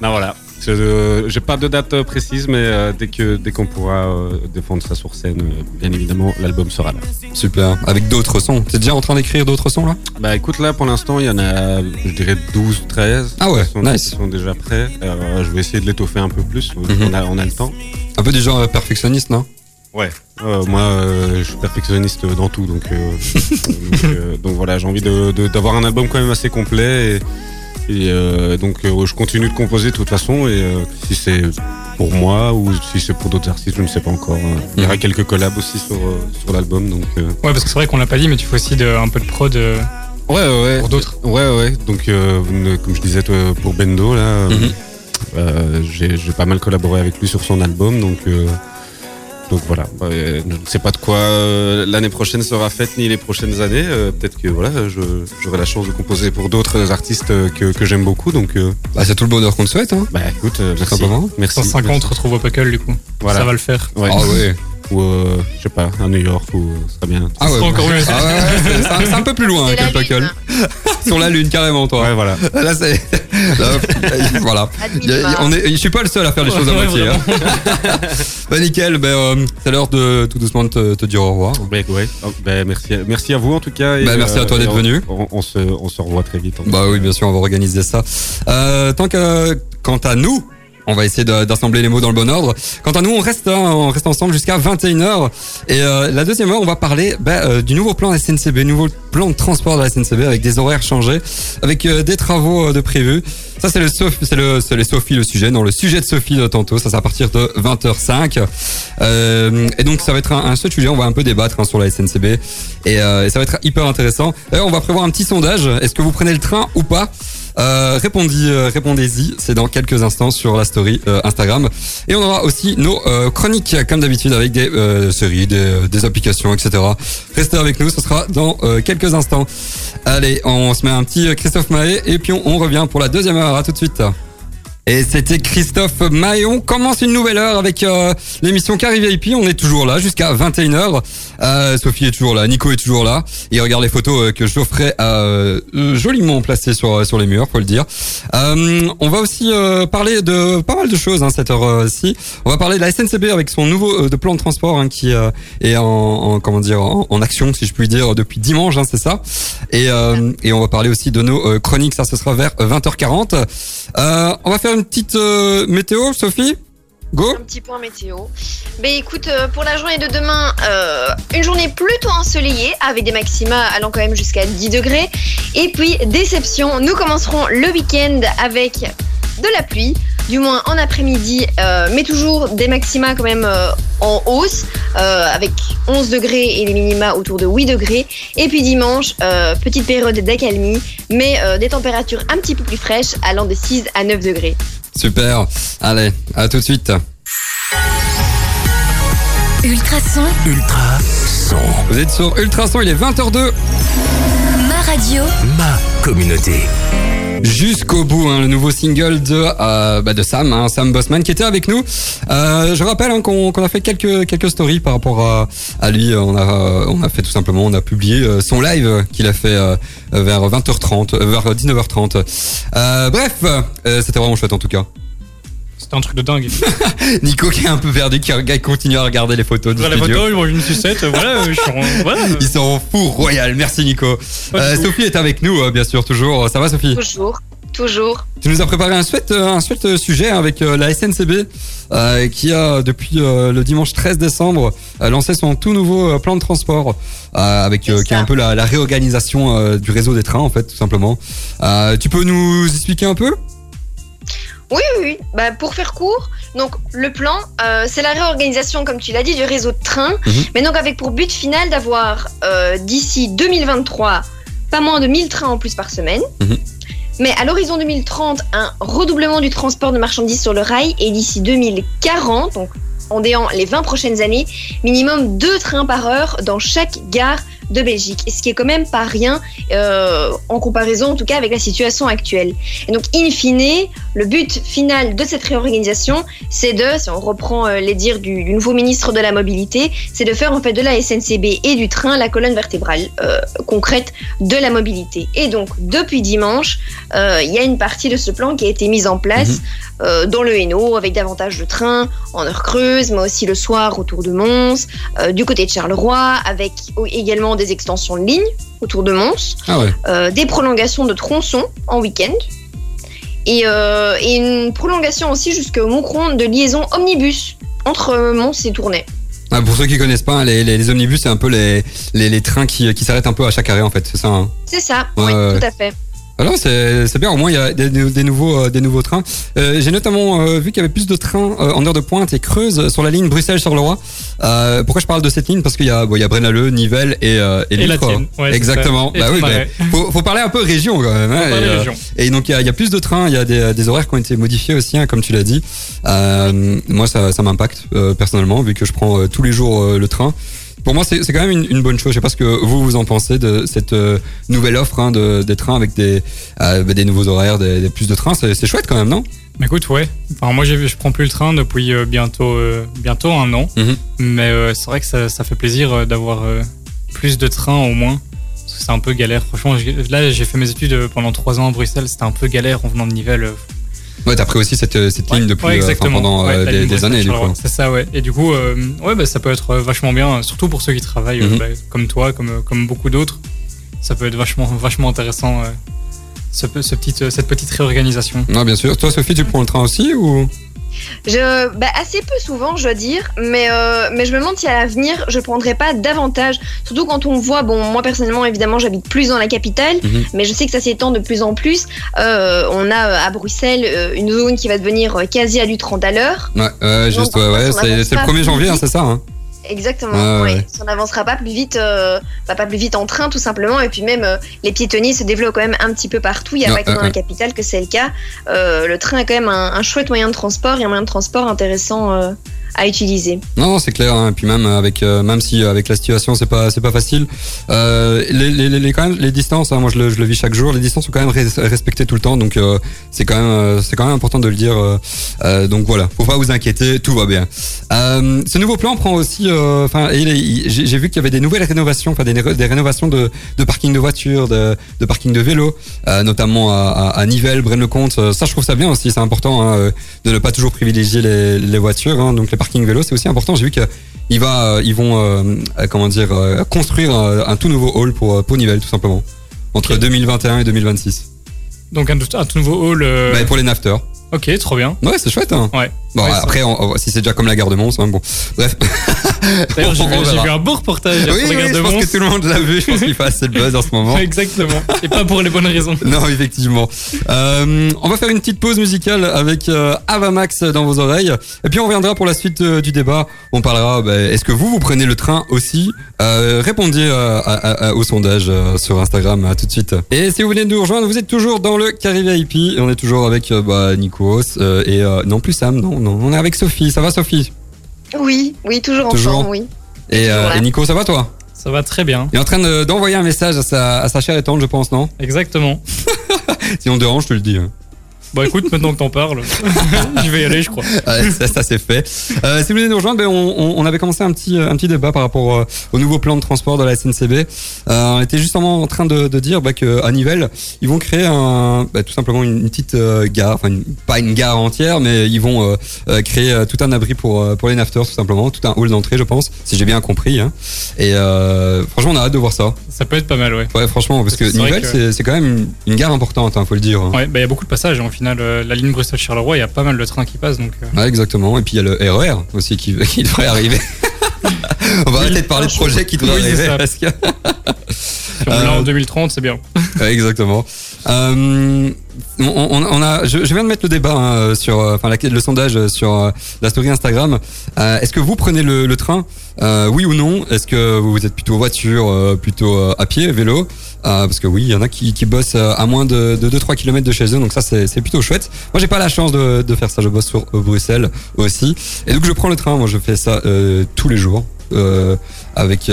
B: Non, voilà. Je- euh, J'ai pas de date euh, précise, mais euh, dès que dès qu'on pourra euh, défendre ça sur scène, euh, bien évidemment, l'album sera là.
A: Super. Avec d'autres sons. T'es déjà en train d'écrire d'autres sons là?
B: Bah écoute, là pour l'instant, il y en a, je dirais 12, 13.
A: Ah ouais,
B: qui sont,
A: nice.
B: qui sont déjà prêts. Euh, je vais essayer de l'étoffer un peu plus.
A: Mhm.
B: on, a, on a le temps.
A: Un peu du genre euh, perfectionniste, non?
B: Ouais. Euh, moi, euh, je suis perfectionniste dans tout, donc, euh, donc, euh, donc voilà, j'ai envie de- de- d'avoir un album quand même assez complet. Et, et, euh, donc euh, je continue de composer de toute façon. Et euh, si c'est pour moi ou si c'est pour d'autres artistes, je ne sais pas encore. Euh, Il y aura
A: Mhm.
B: quelques collabs aussi sur, sur l'album. Donc
E: Ouais, parce que c'est vrai qu'on l'a pas dit, mais tu fais aussi de, un peu de prod
B: ouais, ouais,
E: pour d'autres.
B: Ouais, ouais. Donc, comme je disais toi, pour Bendo, là, euh, j'ai j'ai pas mal collaboré avec lui sur son album. Donc, donc voilà. Bah, euh, je ne sais pas de quoi euh, l'année prochaine sera faite ni les prochaines années. Euh, Peut-être que voilà, je- j'aurai la chance de composer pour d'autres artistes que, que j'aime beaucoup. Donc, euh,
A: Bah, c'est tout le bonheur qu'on te souhaite, hein.
B: bah écoute, euh, merci.
A: simplement.
B: Merci.
E: 150
B: merci.
E: retrouve au Puckle, du coup.
B: Voilà.
E: Ça va le faire.
B: Ouais.
A: Ah ouais.
B: Ou, euh, je sais pas, à New York, ou euh, ce serait bien.
A: Ah ouais.
E: encore mieux.
A: Ah ouais, ouais, c'est- c'est un- peu plus loin
F: la
A: le Puckle. Sur la lune, carrément, toi.
B: Ouais, voilà.
A: Là, c'est. là, voilà. Y a- on est, je suis pas le seul à faire les choses à
E: Ouais,
A: moitié. hein. bah nickel, ben, euh, c'est l'heure de tout doucement de te, te dire au revoir.
B: Ouais, ouais. Oh, bah, merci, à- merci à vous en tout cas. et,
A: Bah, merci à toi
B: et
A: d'être
B: on-
A: venu.
B: On, on se, on se revoit très vite. en
A: Bah oui, bien sûr, on va organiser ça. Euh, tant que, quant à nous, on va essayer d'assembler les mots dans le bon ordre. Quant à nous, on reste, hein, on reste ensemble jusqu'à 21h. Et euh, la deuxième heure, on va parler bah, euh, du nouveau plan SNCB, nouveau plan de transport de la SNCB avec des horaires changés, avec euh, des travaux euh, de prévus. Ça, c'est le, c'est le, c'est Sophie le sujet. Non, le sujet de Sophie de tantôt, ça c'est à partir de 20h05. Euh, et donc, ça va être un, un seul sujet. On va un peu débattre hein, sur la SNCB et, et ça va être hyper intéressant. D'ailleurs, on va prévoir un petit sondage. Est-ce que vous prenez le train ou pas? Euh, répondez, euh, répondez-y, c'est dans quelques instants sur la story euh, Instagram. Et on aura aussi nos chroniques, comme d'habitude, avec des séries, des, applications, etc. Restez avec nous, ce sera dans quelques instants. Allez, on se met un petit Christophe Mahé et puis on, on revient pour la deuxième heure. À tout de suite. Et c'était Christophe Mahé. On commence une nouvelle heure avec euh, l'émission Carry VIP. On est toujours là jusqu'à 21h. Euh, Sophie est toujours là, Nico est toujours là. Et regarde les photos euh, que Geoffrey a euh, euh, joliment placées sur, sur les murs, faut le dire. Euh, on va aussi parler de pas mal de choses hein, cette heure-ci. On va parler de la SNCB avec son nouveau de plan de transport hein, qui est en, en- comment dire en, action, si je puis dire, depuis dimanche, hein, c'est ça. Et, et on va parler aussi de nos chroniques. Ça, ce sera vers 20h40. Euh, on va faire une petite euh, météo, Sophie? Go.
F: Un petit point météo. Ben écoute, euh, pour la journée de demain, euh, une journée plutôt ensoleillée avec des maxima allant quand même jusqu'à 10 degrés. Et puis, déception, nous commencerons le week-end avec de la pluie, du moins en après-midi, euh, mais toujours des maxima quand même euh, en hausse, euh, avec 11 degrés et les minima autour de 8 degrés. Et puis dimanche, euh, petite période d'accalmie, mais euh, des températures un petit peu plus fraîches, allant de 6 à 9 degrés.
A: Super. Allez, à tout de suite.
H: Ultrason,
D: Ultra son.
A: Vous êtes sur Ultrason, il est 20h02.
H: ma radio,
D: Ma communauté.
A: Jusqu'au bout, hein, le nouveau single de euh, bah, de Sam, hein, Sam Bossman, qui était avec nous. Euh, je rappelle hein, qu'on a fait quelques quelques stories par rapport à, à lui. On a on a fait tout simplement, on a publié euh, son live qu'il a fait euh, vers 20h30, euh, vers 19h30. Euh, bref, c'était vraiment chouette en tout cas.
E: C'était un truc de dingue.
A: Nico qui est un peu perdu, qui qui continue à regarder les photos du
E: Voilà la
A: studio.
E: photo, il mange une sucette, voilà, je suis en- voilà.
A: Ils sont fous royal. Merci Nico. Euh. Sophie est avec nous, euh, bien sûr, toujours. Ça va Sophie?
F: Toujours, toujours.
A: Tu nous as préparé un chouette, euh, un euh, sujet avec euh, la SNCB euh, qui a depuis euh, le dimanche 13 décembre euh, lancé son tout nouveau euh, plan de transport euh, avec euh, qui est un peu la, la réorganisation euh, du réseau des trains en fait tout simplement. Euh, tu peux nous expliquer un peu?
F: Oui, oui, oui. Bah, pour faire court, donc le plan, euh, c'est la réorganisation, comme tu l'as dit, du réseau de trains,
A: Mhm.
F: mais donc avec pour but final d'avoir euh, d'ici 2023 pas moins de 1000 trains en plus par semaine.
A: Mhm.
F: Mais à l'horizon 2030, un redoublement du transport de marchandises sur le rail et d'ici 2040, donc en déant les 20 prochaines années, minimum deux trains par heure dans chaque gare de Belgique. Ce qui est quand même pas rien euh, en comparaison, en tout cas, avec la situation actuelle. Et donc, in fine, le but final de cette réorganisation, c'est de, si on reprend euh, les dires du, du nouveau ministre de la Mobilité, c'est de faire en fait de la SNCB et du train la colonne vertébrale euh, concrète de la mobilité. Et donc, depuis dimanche, euh, il y a une partie de ce plan qui a été mise en place euh, dans le Hainaut, avec davantage de trains en heure creuse, mais aussi le soir autour de Mons, du côté de Charleroi, avec o- des extensions de lignes autour de Mons
A: Ah ouais.
F: euh, des prolongations de tronçons en week-end et, euh, et une prolongation aussi jusqu'au Moucron de liaison omnibus entre euh, Mons et Tournai.
A: Ah, pour ceux qui connaissent pas, les, les, les omnibus c'est un peu les, les, trains qui, qui s'arrêtent un peu à chaque arrêt en fait, c'est ça. Hein?
F: C'est ça,
A: Ouais,
F: oui, tout à fait.
A: Alors c'est c'est bien, au moins il y a des, des nouveaux euh, des nouveaux trains. Euh, J'ai notamment euh, vu qu'il y avait plus de trains euh, en heure de pointe et creuse sur la ligne Bruxelles-Charleroi. Euh, pourquoi je parle de cette ligne? Parce qu'il y a bon, il y a Braine-l'Alleud, Nivelles et euh, et,
E: Et la tienne. Ouais,
A: Exactement. Bah oui, mais faut, faut parler un peu région quand même. hein, et, donc il y a, il y a plus de trains, il y a des, des horaires qui ont été modifiés aussi, hein, comme tu l'as dit. Euh, moi ça, ça m'impacte euh, personnellement vu que je prends tous les jours euh, le train. Pour moi c'est quand même une, une bonne chose. Je sais pas ce que vous vous en pensez de cette euh, nouvelle offre hein, de, des trains avec des euh, bah, des nouveaux horaires, des, des plus de trains. C'est chouette quand même, non?
E: Mais écoute, ouais. Enfin, moi, je prends plus le train depuis euh, bientôt, euh, bientôt un an.
A: Mhm.
E: Mais c'est vrai que ça, ça fait plaisir d'avoir plus de trains au moins. Parce que c'est un peu galère. Franchement, là, j'ai fait mes études pendant trois ans à Bruxelles. C'était un peu galère en venant de Nivelles. Euh,
A: Ouais, t'as pris aussi cette, cette ligne depuis
E: Ouais,
A: euh,
E: exactement.
A: pendant
E: Ouais,
A: euh, des, des années du coup.
E: Bruxelles-Charleroi. C'est ça, ouais. Et du coup, euh, ouais, bah, ça peut être euh, vachement bien, surtout pour ceux qui travaillent euh,
A: Mhm.
E: bah, comme toi, comme, euh, comme beaucoup d'autres. Ça peut être vachement, vachement intéressant, euh, ce, ce euh, cette petite réorganisation.
A: Non, bien sûr. Toi, Sophie, tu prends le train aussi ou?
F: Je, bah, assez peu souvent, je dois dire, mais, euh, mais je me demande si à l'avenir, je prendrai pas davantage. Surtout quand on voit, bon, moi personnellement, évidemment, j'habite plus dans la capitale,
A: Mhm.
F: mais je sais que ça s'étend de plus en plus. Euh, on a à Bruxelles euh, une zone qui va devenir quasi à du 30 à l'heure.
A: Ouais, juste, ouais, C'est le
F: pas
A: 1er
F: plus
A: janvier, hein, c'est ça. Hein?
F: Exactement.
A: Ouais.
F: Si on n'avancera pas plus vite, euh, bah, pas plus vite en train, tout simplement. Et puis même, euh, les piétonniers se développent quand même un petit peu partout. Il n'y a
A: Ouais,
F: pas que dans
A: ouais,
F: la capitale que c'est le cas. Euh, le train est quand même un, un chouette moyen de transport et un moyen de transport intéressant utiliser.
A: Non, c'est clair. Hein. Puis même avec, euh, même si euh, avec la situation c'est pas, c'est pas facile. Euh, les, quand même les distances. hein, moi, je le, vis chaque jour. Les distances sont quand même res- respectées tout le temps. Donc c'est quand même, c'est quand même important de le dire. donc voilà, faut pas vous inquiéter, tout va bien. Ce nouveau plan prend aussi, enfin, j'ai vu qu'il y avait des nouvelles rénovations, enfin des, ré- des rénovations de, de parking de voitures, de, de parking de vélos, euh, notamment à, à, à Nivelles, Braine-le-Comte. Ça, je trouve ça bien aussi. C'est important hein, de ne pas toujours privilégier les, voitures. Donc les parkings vélos, c'est aussi important. J'ai vu que il va, euh, ils vont, euh, euh, comment dire, construire un tout nouveau hall pour, pour Nivelles, tout simplement, entre
E: Ok.
A: 2021 et 2026.
E: Donc un, tout- un tout nouveau hall.
A: Bah, pour les nafters.
E: Ok, trop bien.
A: Ouais, c'est chouette. Hein.
E: Ouais.
A: Bon,
E: Ouais,
A: après, on- on- si c'est déjà comme la gare de Mons, hein, bon. Bref.
E: D'ailleurs, j'ai vu, un beau reportage
A: Oui, oui, je pense
E: Mons.
A: que tout le monde l'a vu. Je pense qu'il fait assez de buzz en ce moment.
E: Exactement. Et pas pour les bonnes raisons.
A: Non, effectivement. Euh, on va faire une petite pause musicale avec euh, Avamax dans vos oreilles. Et puis on reviendra pour la suite euh, du débat. On parlera, bah, est-ce que vous, vous prenez le train aussi? Euh, Répondez à- à- à- au sondage sur Instagram. À tout de suite. Et si vous venez de nous rejoindre, vous êtes toujours dans le Carré VIP. Et on est toujours avec bah, Nikos et non plus Sam. Non, non, on est avec Sophie. Ça va Sophie?
F: Oui, oui, toujours en forme, oui.
A: et, euh, et Nico, ça va toi?
E: Ça va très bien.
A: Il est en train de- d'envoyer un message à sa, à sa chère et tante, je pense, non?
E: Exactement.
A: Si on dérange, je te le dis.
E: Bon, écoute, maintenant que t'en parles, je vais y aller, je crois.
A: Ouais, ça, ça c'est fait. Euh, si vous voulez nous rejoindre, ben, on, on- on avait commencé un petit, un petit débat par rapport euh, au nouveau plan de transport de la SNCB. Euh, on était justement en train de, de dire bah, qu'à Nivelles, ils vont créer un, bah, tout simplement une, une petite gare, enfin pas une gare entière, mais ils vont créer tout un abri pour, pour les nafters, tout simplement, tout un hall d'entrée, je pense, si j'ai bien compris. Hein. Et franchement, on a hâte de voir ça.
E: Ça peut être pas mal, ouais.
A: Ouais, franchement, parce que Nivelles,
E: que-
A: c'est quand même une, une gare importante, hein, faut le dire. hein.
E: Ouais, bah, il y a beaucoup de passages. hein, Au final, euh, la ligne Bruxelles-Charleroi, il y a pas mal de trains qui passent. Donc, euh,
A: Ouais, exactement. Et puis il y a le RER aussi qui, qui devrait arriver. On va arrêter de parler de projets qui devraient
E: Oui,
A: arriver. parce que-
E: si on l'a en 2030, c'est bien.
A: Exactement. On, a, je, viens de mettre le débat hein, sur, euh, enfin le sondage sur euh, la story Instagram. Euh, Est-ce que vous prenez le, train, oui ou non? Est-ce que vous êtes plutôt voiture, plutôt à pied, vélo? Parce que oui, il y en a qui, bossent à moins de, de 2-3 km de chez eux, donc ça c'est plutôt chouette. Moi j'ai pas la chance de, de faire ça, je bosse sur Bruxelles aussi, et donc je prends le train. Moi je fais ça tous les jours. Avec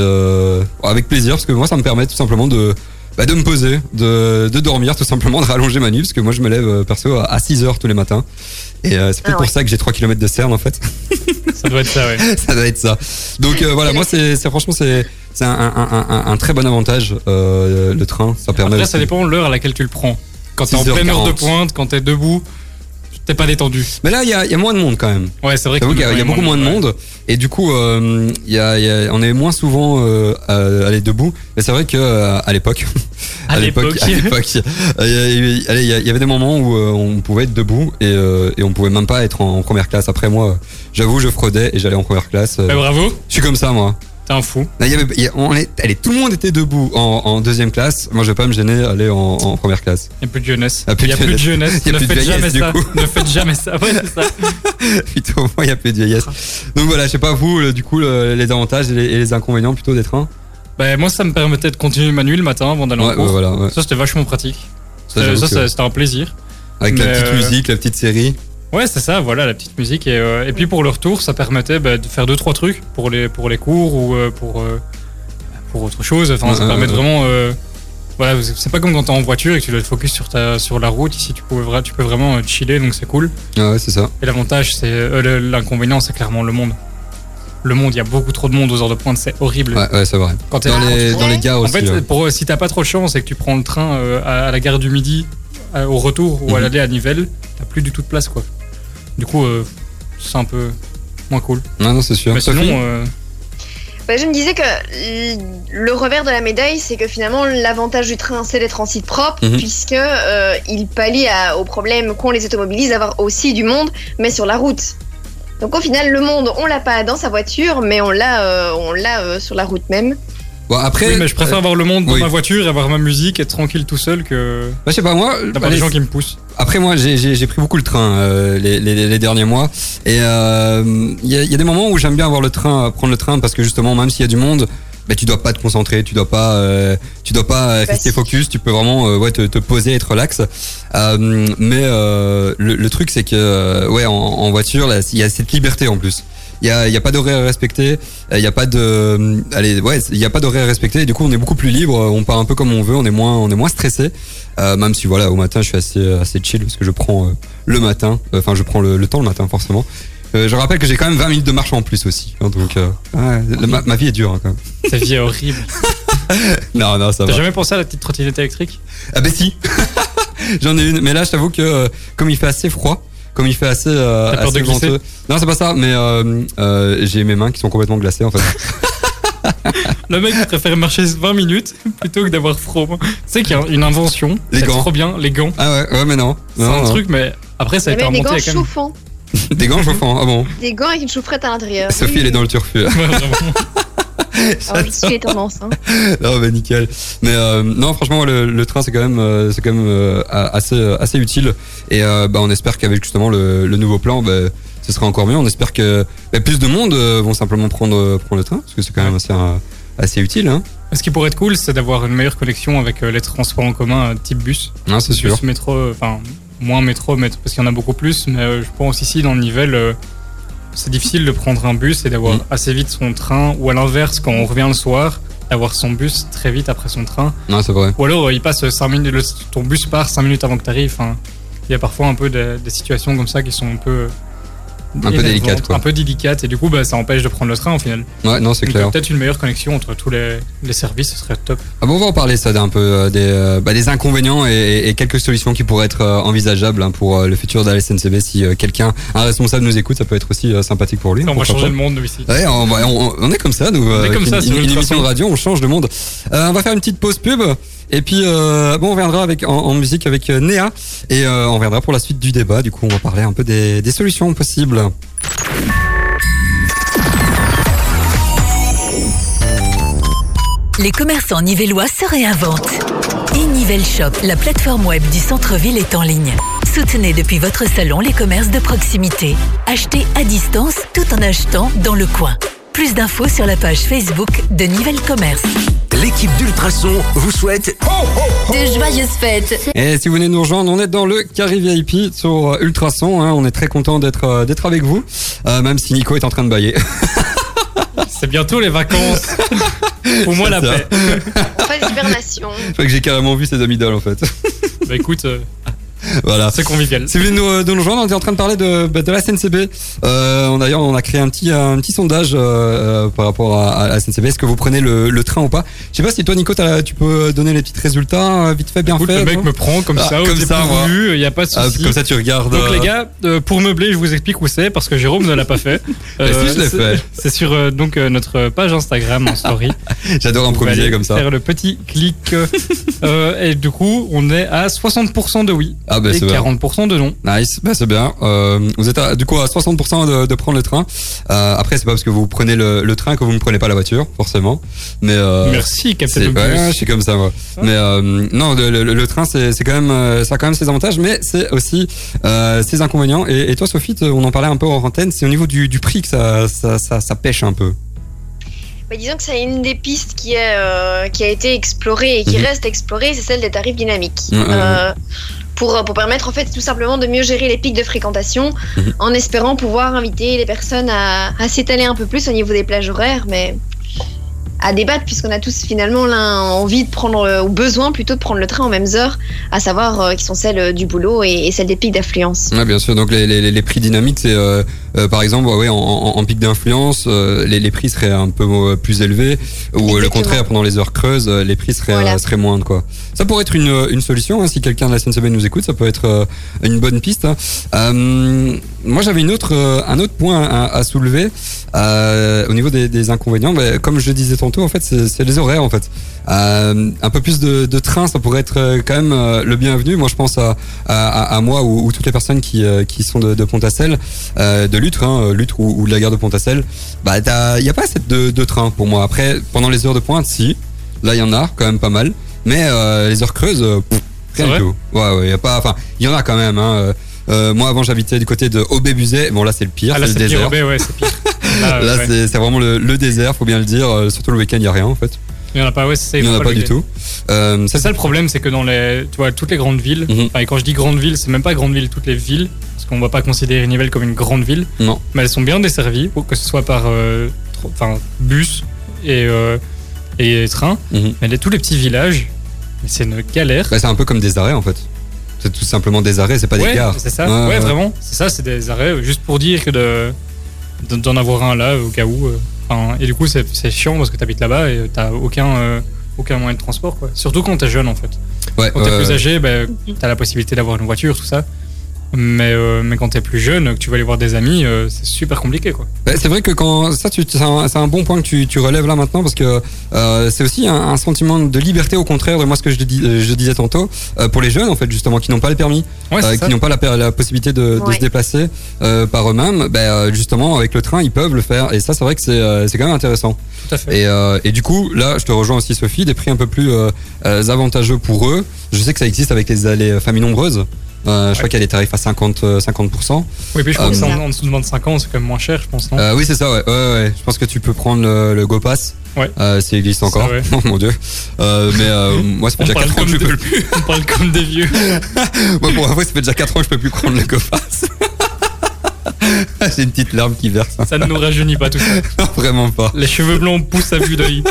A: avec plaisir parce que moi ça me permet tout simplement de bah, de me poser, de, de dormir tout simplement, de rallonger ma nuit parce que moi je me lève euh, perso à, à 6 heures tous les matins et euh, c'est peut-être
F: Ah
A: pour
F: ouais.
A: ça que j'ai 3 km de cerne en fait.
E: Ça doit être ça, ouais.
A: ça doit être ça. Donc euh, voilà, moi c'est franchement c'est c'est un, un, un, un- un très bon avantage euh, le train, ça permet
E: Après,
A: aussi-
E: ça dépend de l'heure à laquelle tu le prends. Quand t'es en
A: 6h40.
E: pleine heure de pointe, quand t'es debout, t'es pas détendu.
A: Mais là il y a, y a moins de monde quand même.
E: Ouais, c'est vrai
A: qu'il y a, il y a beaucoup moins de monde et du coup euh, y a, y on est moins souvent euh, à aller debout. Mais c'est vrai que euh, à l'époque,
E: À l'époque.
A: à l'époque, euh, il y y y avait des moments où euh, on pouvait être debout et, euh, et on pouvait même pas être en, en première classe. Après moi, j'avoue, je fraudais et j'allais en première classe. euh,
E: Bah, bravo,
A: je suis comme ça moi.
E: Un fou.
A: Là, il y avait- il y a- on est, allez, tout le monde était debout en, en deuxième classe. Moi, je vais pas me gêner à aller en, en première classe.
E: Il n'y a plus de jeunesse.
A: Ah,
E: Il n'y a plus de jeunesse. Ne faites jamais ça. Ne faites jamais ça. Ouais, c'est ça.
A: Plutôt, moi, il y a plus de vieillesse. Donc voilà, je sais pas vous, le- du coup, le- les avantages et les, et les inconvénients plutôt des trains.
E: Bah, moi, ça me permettait de continuer ma nuit le matin avant d'aller
A: Ouais,
E: en cours.
A: voilà. ouais.
E: Ça, c'était vachement pratique.
A: Ça,
E: Ça,
A: j'avoue
E: ça,
A: que-
E: ça, c'était un plaisir.
A: avec la petite
E: euh,
A: musique, la petite série.
E: Ouais, c'est ça, voilà, la petite musique. Et, euh, et puis pour le retour, ça permettait bah, de faire deux, trois trucs pour les, pour les cours ou euh, pour, euh, pour autre chose. Enfin, ça permet vraiment. voilà, c'est pas comme quand t'es en voiture et que tu dois te focus sur, ta, sur la route. Ici, tu peux, tu peux vraiment chiller, donc c'est cool.
A: Ah ouais, c'est ça.
E: Et l'avantage, c'est. L'inconvénient, c'est clairement le monde. Le monde, il y a beaucoup trop de monde aux heures de pointe, c'est horrible.
A: Ouais, ouais, c'est vrai.
E: Quand t'es
A: Dans les, dans les gares
E: en
A: aussi.
E: fait,
A: ouais.
E: pour, si t'as pas trop de chance et que tu prends le train à, à la gare du Midi, au retour ou à
A: Mhm.
E: l'aller à Nivelles, t'as plus du tout de place, quoi. Du coup, euh, c'est un peu moins cool.
A: Non, non, c'est sûr.
E: Mais
A: Sophie
E: sinon, euh,
F: Bah, je me disais que le revers de la médaille, c'est que finalement, l'avantage du train, c'est d'être en site propre,
A: Mhm.
F: puisque euh, il pallie à- au problème qu'ont les automobilistes d'avoir aussi du monde, mais sur la route. Donc au final, le monde, on l'a pas dans sa voiture, mais on l'a, euh, on l'a euh, sur la route même.
A: Bon, après.
E: oui, mais je préfère
A: euh,
E: avoir le monde dans
A: oui.
E: ma voiture et avoir ma musique, être tranquille tout seul que
A: bah, je sais pas, moi.
E: d'avoir
A: allez,
E: des gens qui me poussent.
A: Après moi j'ai- j'ai j'ai pris beaucoup le train euh, les, les, les derniers mois et euh, il y, a, il y a des moments où j'aime bien avoir le train prendre le train parce que justement même s'il y a du monde bah, tu dois pas te concentrer tu dois pas euh, tu dois pas euh, rester focus tu peux vraiment euh, ouais te, te poser être relax euh, mais euh, le, le truc c'est que euh, ouais en, en voiture là il y a cette liberté en plus il y a, il y a pas d'horaire respecté il y a pas de euh, allez ouais il y a pas d'horaire respecté et du coup on est beaucoup plus libre on part un peu comme on veut on est moins on est moins stressé euh, même si voilà au matin je suis assez assez chill parce que je prends euh, le matin euh, enfin je prends le, le temps le matin forcément. Euh, je rappelle que j'ai quand même 20 minutes de marche en plus aussi hein, donc euh, ouais, la- ma, ma vie est dure hein, quand même.
E: Ta vie est horrible.
A: non non ça
E: T'as
A: va.
E: jamais pensé à la petite trottinette électrique?
A: Ah bah si. J'en ai une mais là je t'avoue que euh, comme il fait assez froid comme il fait assez, euh, assez
E: de glisser
A: venteux non c'est pas ça mais euh, euh, j'ai mes mains qui sont complètement glacées en fait
E: Le mec il préfère marcher 20 minutes plutôt que d'avoir froid. Tu sais qu'il y a une invention.
A: Les
E: c'est
A: gants.
E: trop bien, les gants.
A: ah ouais ouais mais non,
E: C'est un
A: non.
E: truc, mais après ça a
F: y
E: été
F: avait des
E: inventé
F: gants
E: il y a quand même.
A: Des gants chauffants ah bon
F: des gants avec une chaufferette à l'intérieur.
A: Sophie
F: Oui,
A: elle est dans le turfu.
F: Alors, je suis les tendances. Hein.
A: non bah nickel mais euh, non franchement le, le train c'est quand même euh, c'est quand même euh, assez assez utile et euh, bah, on espère qu'avec justement le, le nouveau plan bah, ce sera encore mieux on espère que bah, plus de monde vont simplement prendre prendre le train parce que c'est quand même assez assez utile hein
E: Ce qui pourrait être cool, c'est d'avoir une meilleure connexion avec les transports en commun type bus.
A: non c'est sûr
E: Bus métro, enfin moins métro, mais parce qu'il y en a beaucoup plus. Mais euh, je pense ici dans le Nivelles, euh, c'est difficile de prendre un bus et d'avoir
A: Mm.
E: assez vite son train. Ou à l'inverse, quand on revient le soir, d'avoir son bus très vite après son train.
A: Non, c'est vrai.
E: Ou alors euh, il passe 5 minutes, le- ton bus part 5 minutes avant que tu arrives. Il y a parfois un peu de- des situations comme ça qui sont un peu.
A: Un peu délicates, quoi.
E: Un peu délicates et du coup bah, ça empêche de prendre le train au final.
A: Ouais, non, c'est clair.
E: Peut-être une meilleure connexion entre tous les, les services, ce serait top.
A: Ah bon, on va en parler ça d'un peu euh, des, euh, bah, des inconvénients et, et quelques solutions qui pourraient être euh, envisageables hein, pour le futur de la SNCB. Si quelqu'un, un responsable nous écoute, ça peut être aussi sympathique pour lui.
E: on va changer
A: pas.
E: le monde nous ici.
A: Ouais, on, on- on est comme ça, nous.
E: On est comme
A: avec
E: ça
A: une, une
E: Ultrason.
A: émission de radio, on change de monde. On va faire une petite pause pub. Et puis, euh, bon, on reviendra en, musique avec euh, Néa. Et euh, on reviendra pour la suite du débat. Du coup, on va parler un peu des, des solutions possibles.
C: Les commerçants nivellois se réinventent. E-Nivelle Shop, la plateforme web du centre-ville est en ligne. Soutenez depuis votre salon les commerces de proximité. Achetez à distance tout en achetant dans le coin. Plus d'infos sur la page Facebook de Nivelle Commerce.
D: L'équipe d'Ultrason vous souhaite
H: De joyeuses fêtes.
A: Et si vous venez nous rejoindre, on est dans le Carré VIP sur euh, Ultrason. Hein, on est très content d'être euh, d'être avec vous, euh, même si Nico est en train de bailler.
E: C'est bientôt les vacances. Pour moi la
A: ça.
E: paix.
F: Phase d'hibernation.
A: Je crois que j'ai carrément vu ses amis d'ol en fait.
E: Bah écoute, euh,
A: voilà.
E: c'est convivial.
A: Si vous voulez nous, euh, nous rejoindre, on est en train de parler de, bah, de la SNCB. Euh, on- D'ailleurs, on a créé un petit, un petit sondage euh, par rapport à, à la SNCB. Est-ce que vous prenez le, le train ou pas? Je sais pas si toi, Nico, tu peux donner les petits résultats vite fait, bien
E: Écoute,
A: fait.
E: le mec me prend comme
A: Ah,
E: ça,
A: comme ça,
E: il y a pas de
A: Ah,
E: souci.
A: Comme ça, tu regardes.
E: Donc les gars, euh, pour meubler, je vous explique où c'est parce que Jérôme ne l'a pas fait.
A: Si, je l'ai fait.
E: C'est sur donc notre page Instagram en story.
A: J'adore
E: Vous
A: improviser comme ça.
E: Faire le petit clic et du coup, on est à 60% de oui
A: Ah bah
E: et
A: c'est bien.
E: 40% de non.
A: Nice, bah c'est bien. Euh, vous êtes à- du coup à 60% de, de prendre le train. Euh, après, c'est pas parce que vous prenez le, le train que vous ne prenez pas la voiture, forcément. Mais euh,
E: Merci Captain
A: ouais, je suis comme ça moi. Mais euh, non, le, le- le train c'est quand même ça a quand même ses avantages, mais c'est aussi ses inconvénients. Et, et toi Sophie, on en parlait un peu en antenne, c'est au niveau du, du prix que ça, ça, ça, ça pêche un peu.
F: Bah, disons que c'est une des pistes qui, est, euh, qui a été explorée et qui
A: Mhm.
F: reste explorée, c'est celle des tarifs dynamiques.
A: Mhm, mhm.
F: Euh, pour, pour permettre en fait tout simplement de mieux gérer les pics de fréquentation
A: Mhm.
F: en espérant pouvoir inviter les personnes à, à s'étaler un peu plus au niveau des plages horaires, mais à débattre puisqu'on a tous finalement envie de prendre, euh, ou besoin plutôt de prendre le train aux mêmes heures, à savoir euh, qui sont celles euh, du boulot et, et celles des pics d'affluence.
A: Ouais, bien sûr. Donc les, les, les prix dynamiques, c'est euh, euh, par exemple, ouais, en, en, en pic d'influence, euh, les, les prix seraient un peu euh, plus élevés, ou euh, le contraire pendant les heures creuses, les prix seraient,
F: Voilà.
A: seraient moindres quoi. Ça pourrait être une, une solution hein, si quelqu'un de la SNCB nous écoute, ça peut être une bonne piste. hein. Euh, moi, j'avais une autre, un autre point à, à soulever euh, au niveau des, des inconvénients. Mais comme je le disais tantôt, en fait, c'est les horaires en fait. Euh, un peu plus de, de train, ça pourrait être quand même le bienvenu. Moi, je pense à, à, à- moi ou, ou toutes les personnes qui, euh, qui sont de, de Pont-à-Celle, euh, de Lutre, hein, Lutre ou, ou de la gare de Pont-à-Celle. Bah, il n'y a pas assez de, de train pour moi. Après, pendant les heures de pointe, si, là, il y en a quand même pas mal. Mais euh, les heures creuses, euh, pff, rien du tout. Ouais, ouais, y a pas. Enfin, il y en a quand même. Hein. Euh, euh, moi, avant, j'habitais du côté de Aubé-Buzet. Bon, là, c'est le pire,
E: Ah là
A: c'est le
E: pire,
A: désert.
E: Robé, ouais, c'est pire. Là,
A: Là,
E: ouais.
A: c'est c'est vraiment le, le désert, faut bien le dire. Euh, surtout le week-end, il y a rien en fait.
E: Il y en a pas, ouais, c'est.
A: Il n'y en a pas du tout. Euh,
E: C'est ça le problème, c'est que dans les, tu vois, toutes les grandes villes,
A: Mhm.
E: et quand je dis grandes villes, c'est même pas grandes villes, toutes les villes, parce qu'on va pas considérer Nivelles comme une grande ville,
A: Non.
E: mais elles sont bien desservies, que ce soit par euh, enfin, bus et, euh, et train.
A: Mhm.
E: Mais les, tous les petits villages, c'est une galère.
A: Bah, c'est un peu comme des arrêts en fait. C'est tout simplement des arrêts, c'est pas des
E: ouais,
A: gares.
E: c'est ça.
A: Ouais,
E: vraiment. C'est ça, c'est des arrêts, juste pour dire que de de- d'en avoir un là au cas où. Enfin, et du coup, c'est chiant parce que t'habites là-bas et t'as aucun euh, aucun moyen de transport, quoi. Surtout quand t'es jeune, en fait.
A: Ouais,
E: Quand t'es plus âgé, ben, t'as la possibilité d'avoir une voiture, tout ça. Mais, euh, mais quand t'es plus jeune, que tu vas aller voir des amis, euh, c'est super compliqué, quoi.
A: C'est vrai que quand ça, c'est un, bon point que tu, tu relèves là maintenant parce que euh, c'est aussi un, un sentiment de liberté au contraire de moi ce que je, dis- euh, je disais tantôt euh, pour les jeunes en fait justement qui n'ont pas le permis,
E: Ouais,
A: euh, qui n'ont pas la, possibilité de, de
F: Ouais.
A: se déplacer euh, par eux-mêmes. Ben justement avec le train ils peuvent le faire et ça c'est vrai que c'est euh, quand même intéressant.
E: Tout à fait.
A: Et, euh, et du coup, là, je te rejoins aussi, Sophie, des prix un peu plus euh, euh, avantageux pour eux. Je sais que ça existe avec les, les familles nombreuses. Euh, je crois qu'il y a des tarifs à 50, euh, 50%.
E: Oui, puis je crois que
A: Euh,
E: c'est en, en dessous de 25 ans, c'est quand même moins cher, je pense, non
A: Euh, oui, c'est ça, ouais. ouais, ouais. Je pense que tu peux prendre le, le GoPass.
E: Ouais.
A: Euh, s'il existe encore.
E: ouais.
A: Oh mon dieu. Euh, mais euh, moi, ça fait déjà
E: parle
A: 4 ans que je peux plus.
E: On parle comme des vieux.
A: Moi, pour avouer, ça fait déjà 4 ans que je peux plus prendre le GoPass. J'ai une petite larme qui verse.
E: Ça ne nous rajeunit pas tout ça.
A: Non, vraiment pas.
E: Les cheveux blancs poussent à vue d'œil.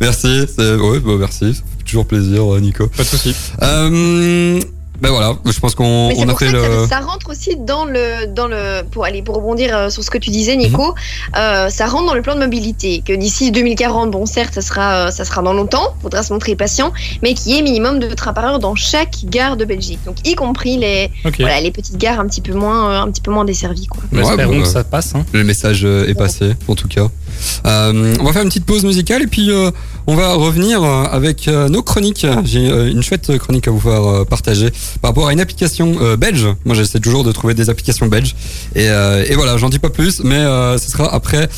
A: merci, ouais, bah, merci. Ça fait toujours plaisir, euh, Nico.
E: Pas de souci.
A: Euh, ben voilà, je pense qu'on on a
F: pour
A: fait
F: ça
A: le.
F: ça, rentre aussi dans le, dans le, pour aller, pour rebondir euh, sur ce que tu disais, Nico, euh, ça rentre dans le plan de mobilité. Que d'ici 2040, bon, certes, ça sera, euh, ça sera dans longtemps, faudra se montrer patient, mais qu'il y ait minimum de trains par heure dans chaque gare de Belgique. Donc, y compris les, voilà, les petites gares un petit peu moins, un petit peu moins desservies, quoi.
A: Ouais,
E: espérons que ça passe. Hein.
A: Le message est passé, en tout cas. Euh, on va faire une petite pause musicale et puis euh, on va revenir euh, avec euh, nos chroniques. J'ai euh, une chouette chronique à vous faire partager par rapport à une application belge. Moi, j'essaie toujours de trouver des applications belges. Et, voilà, j'en dis pas plus, mais ce sera après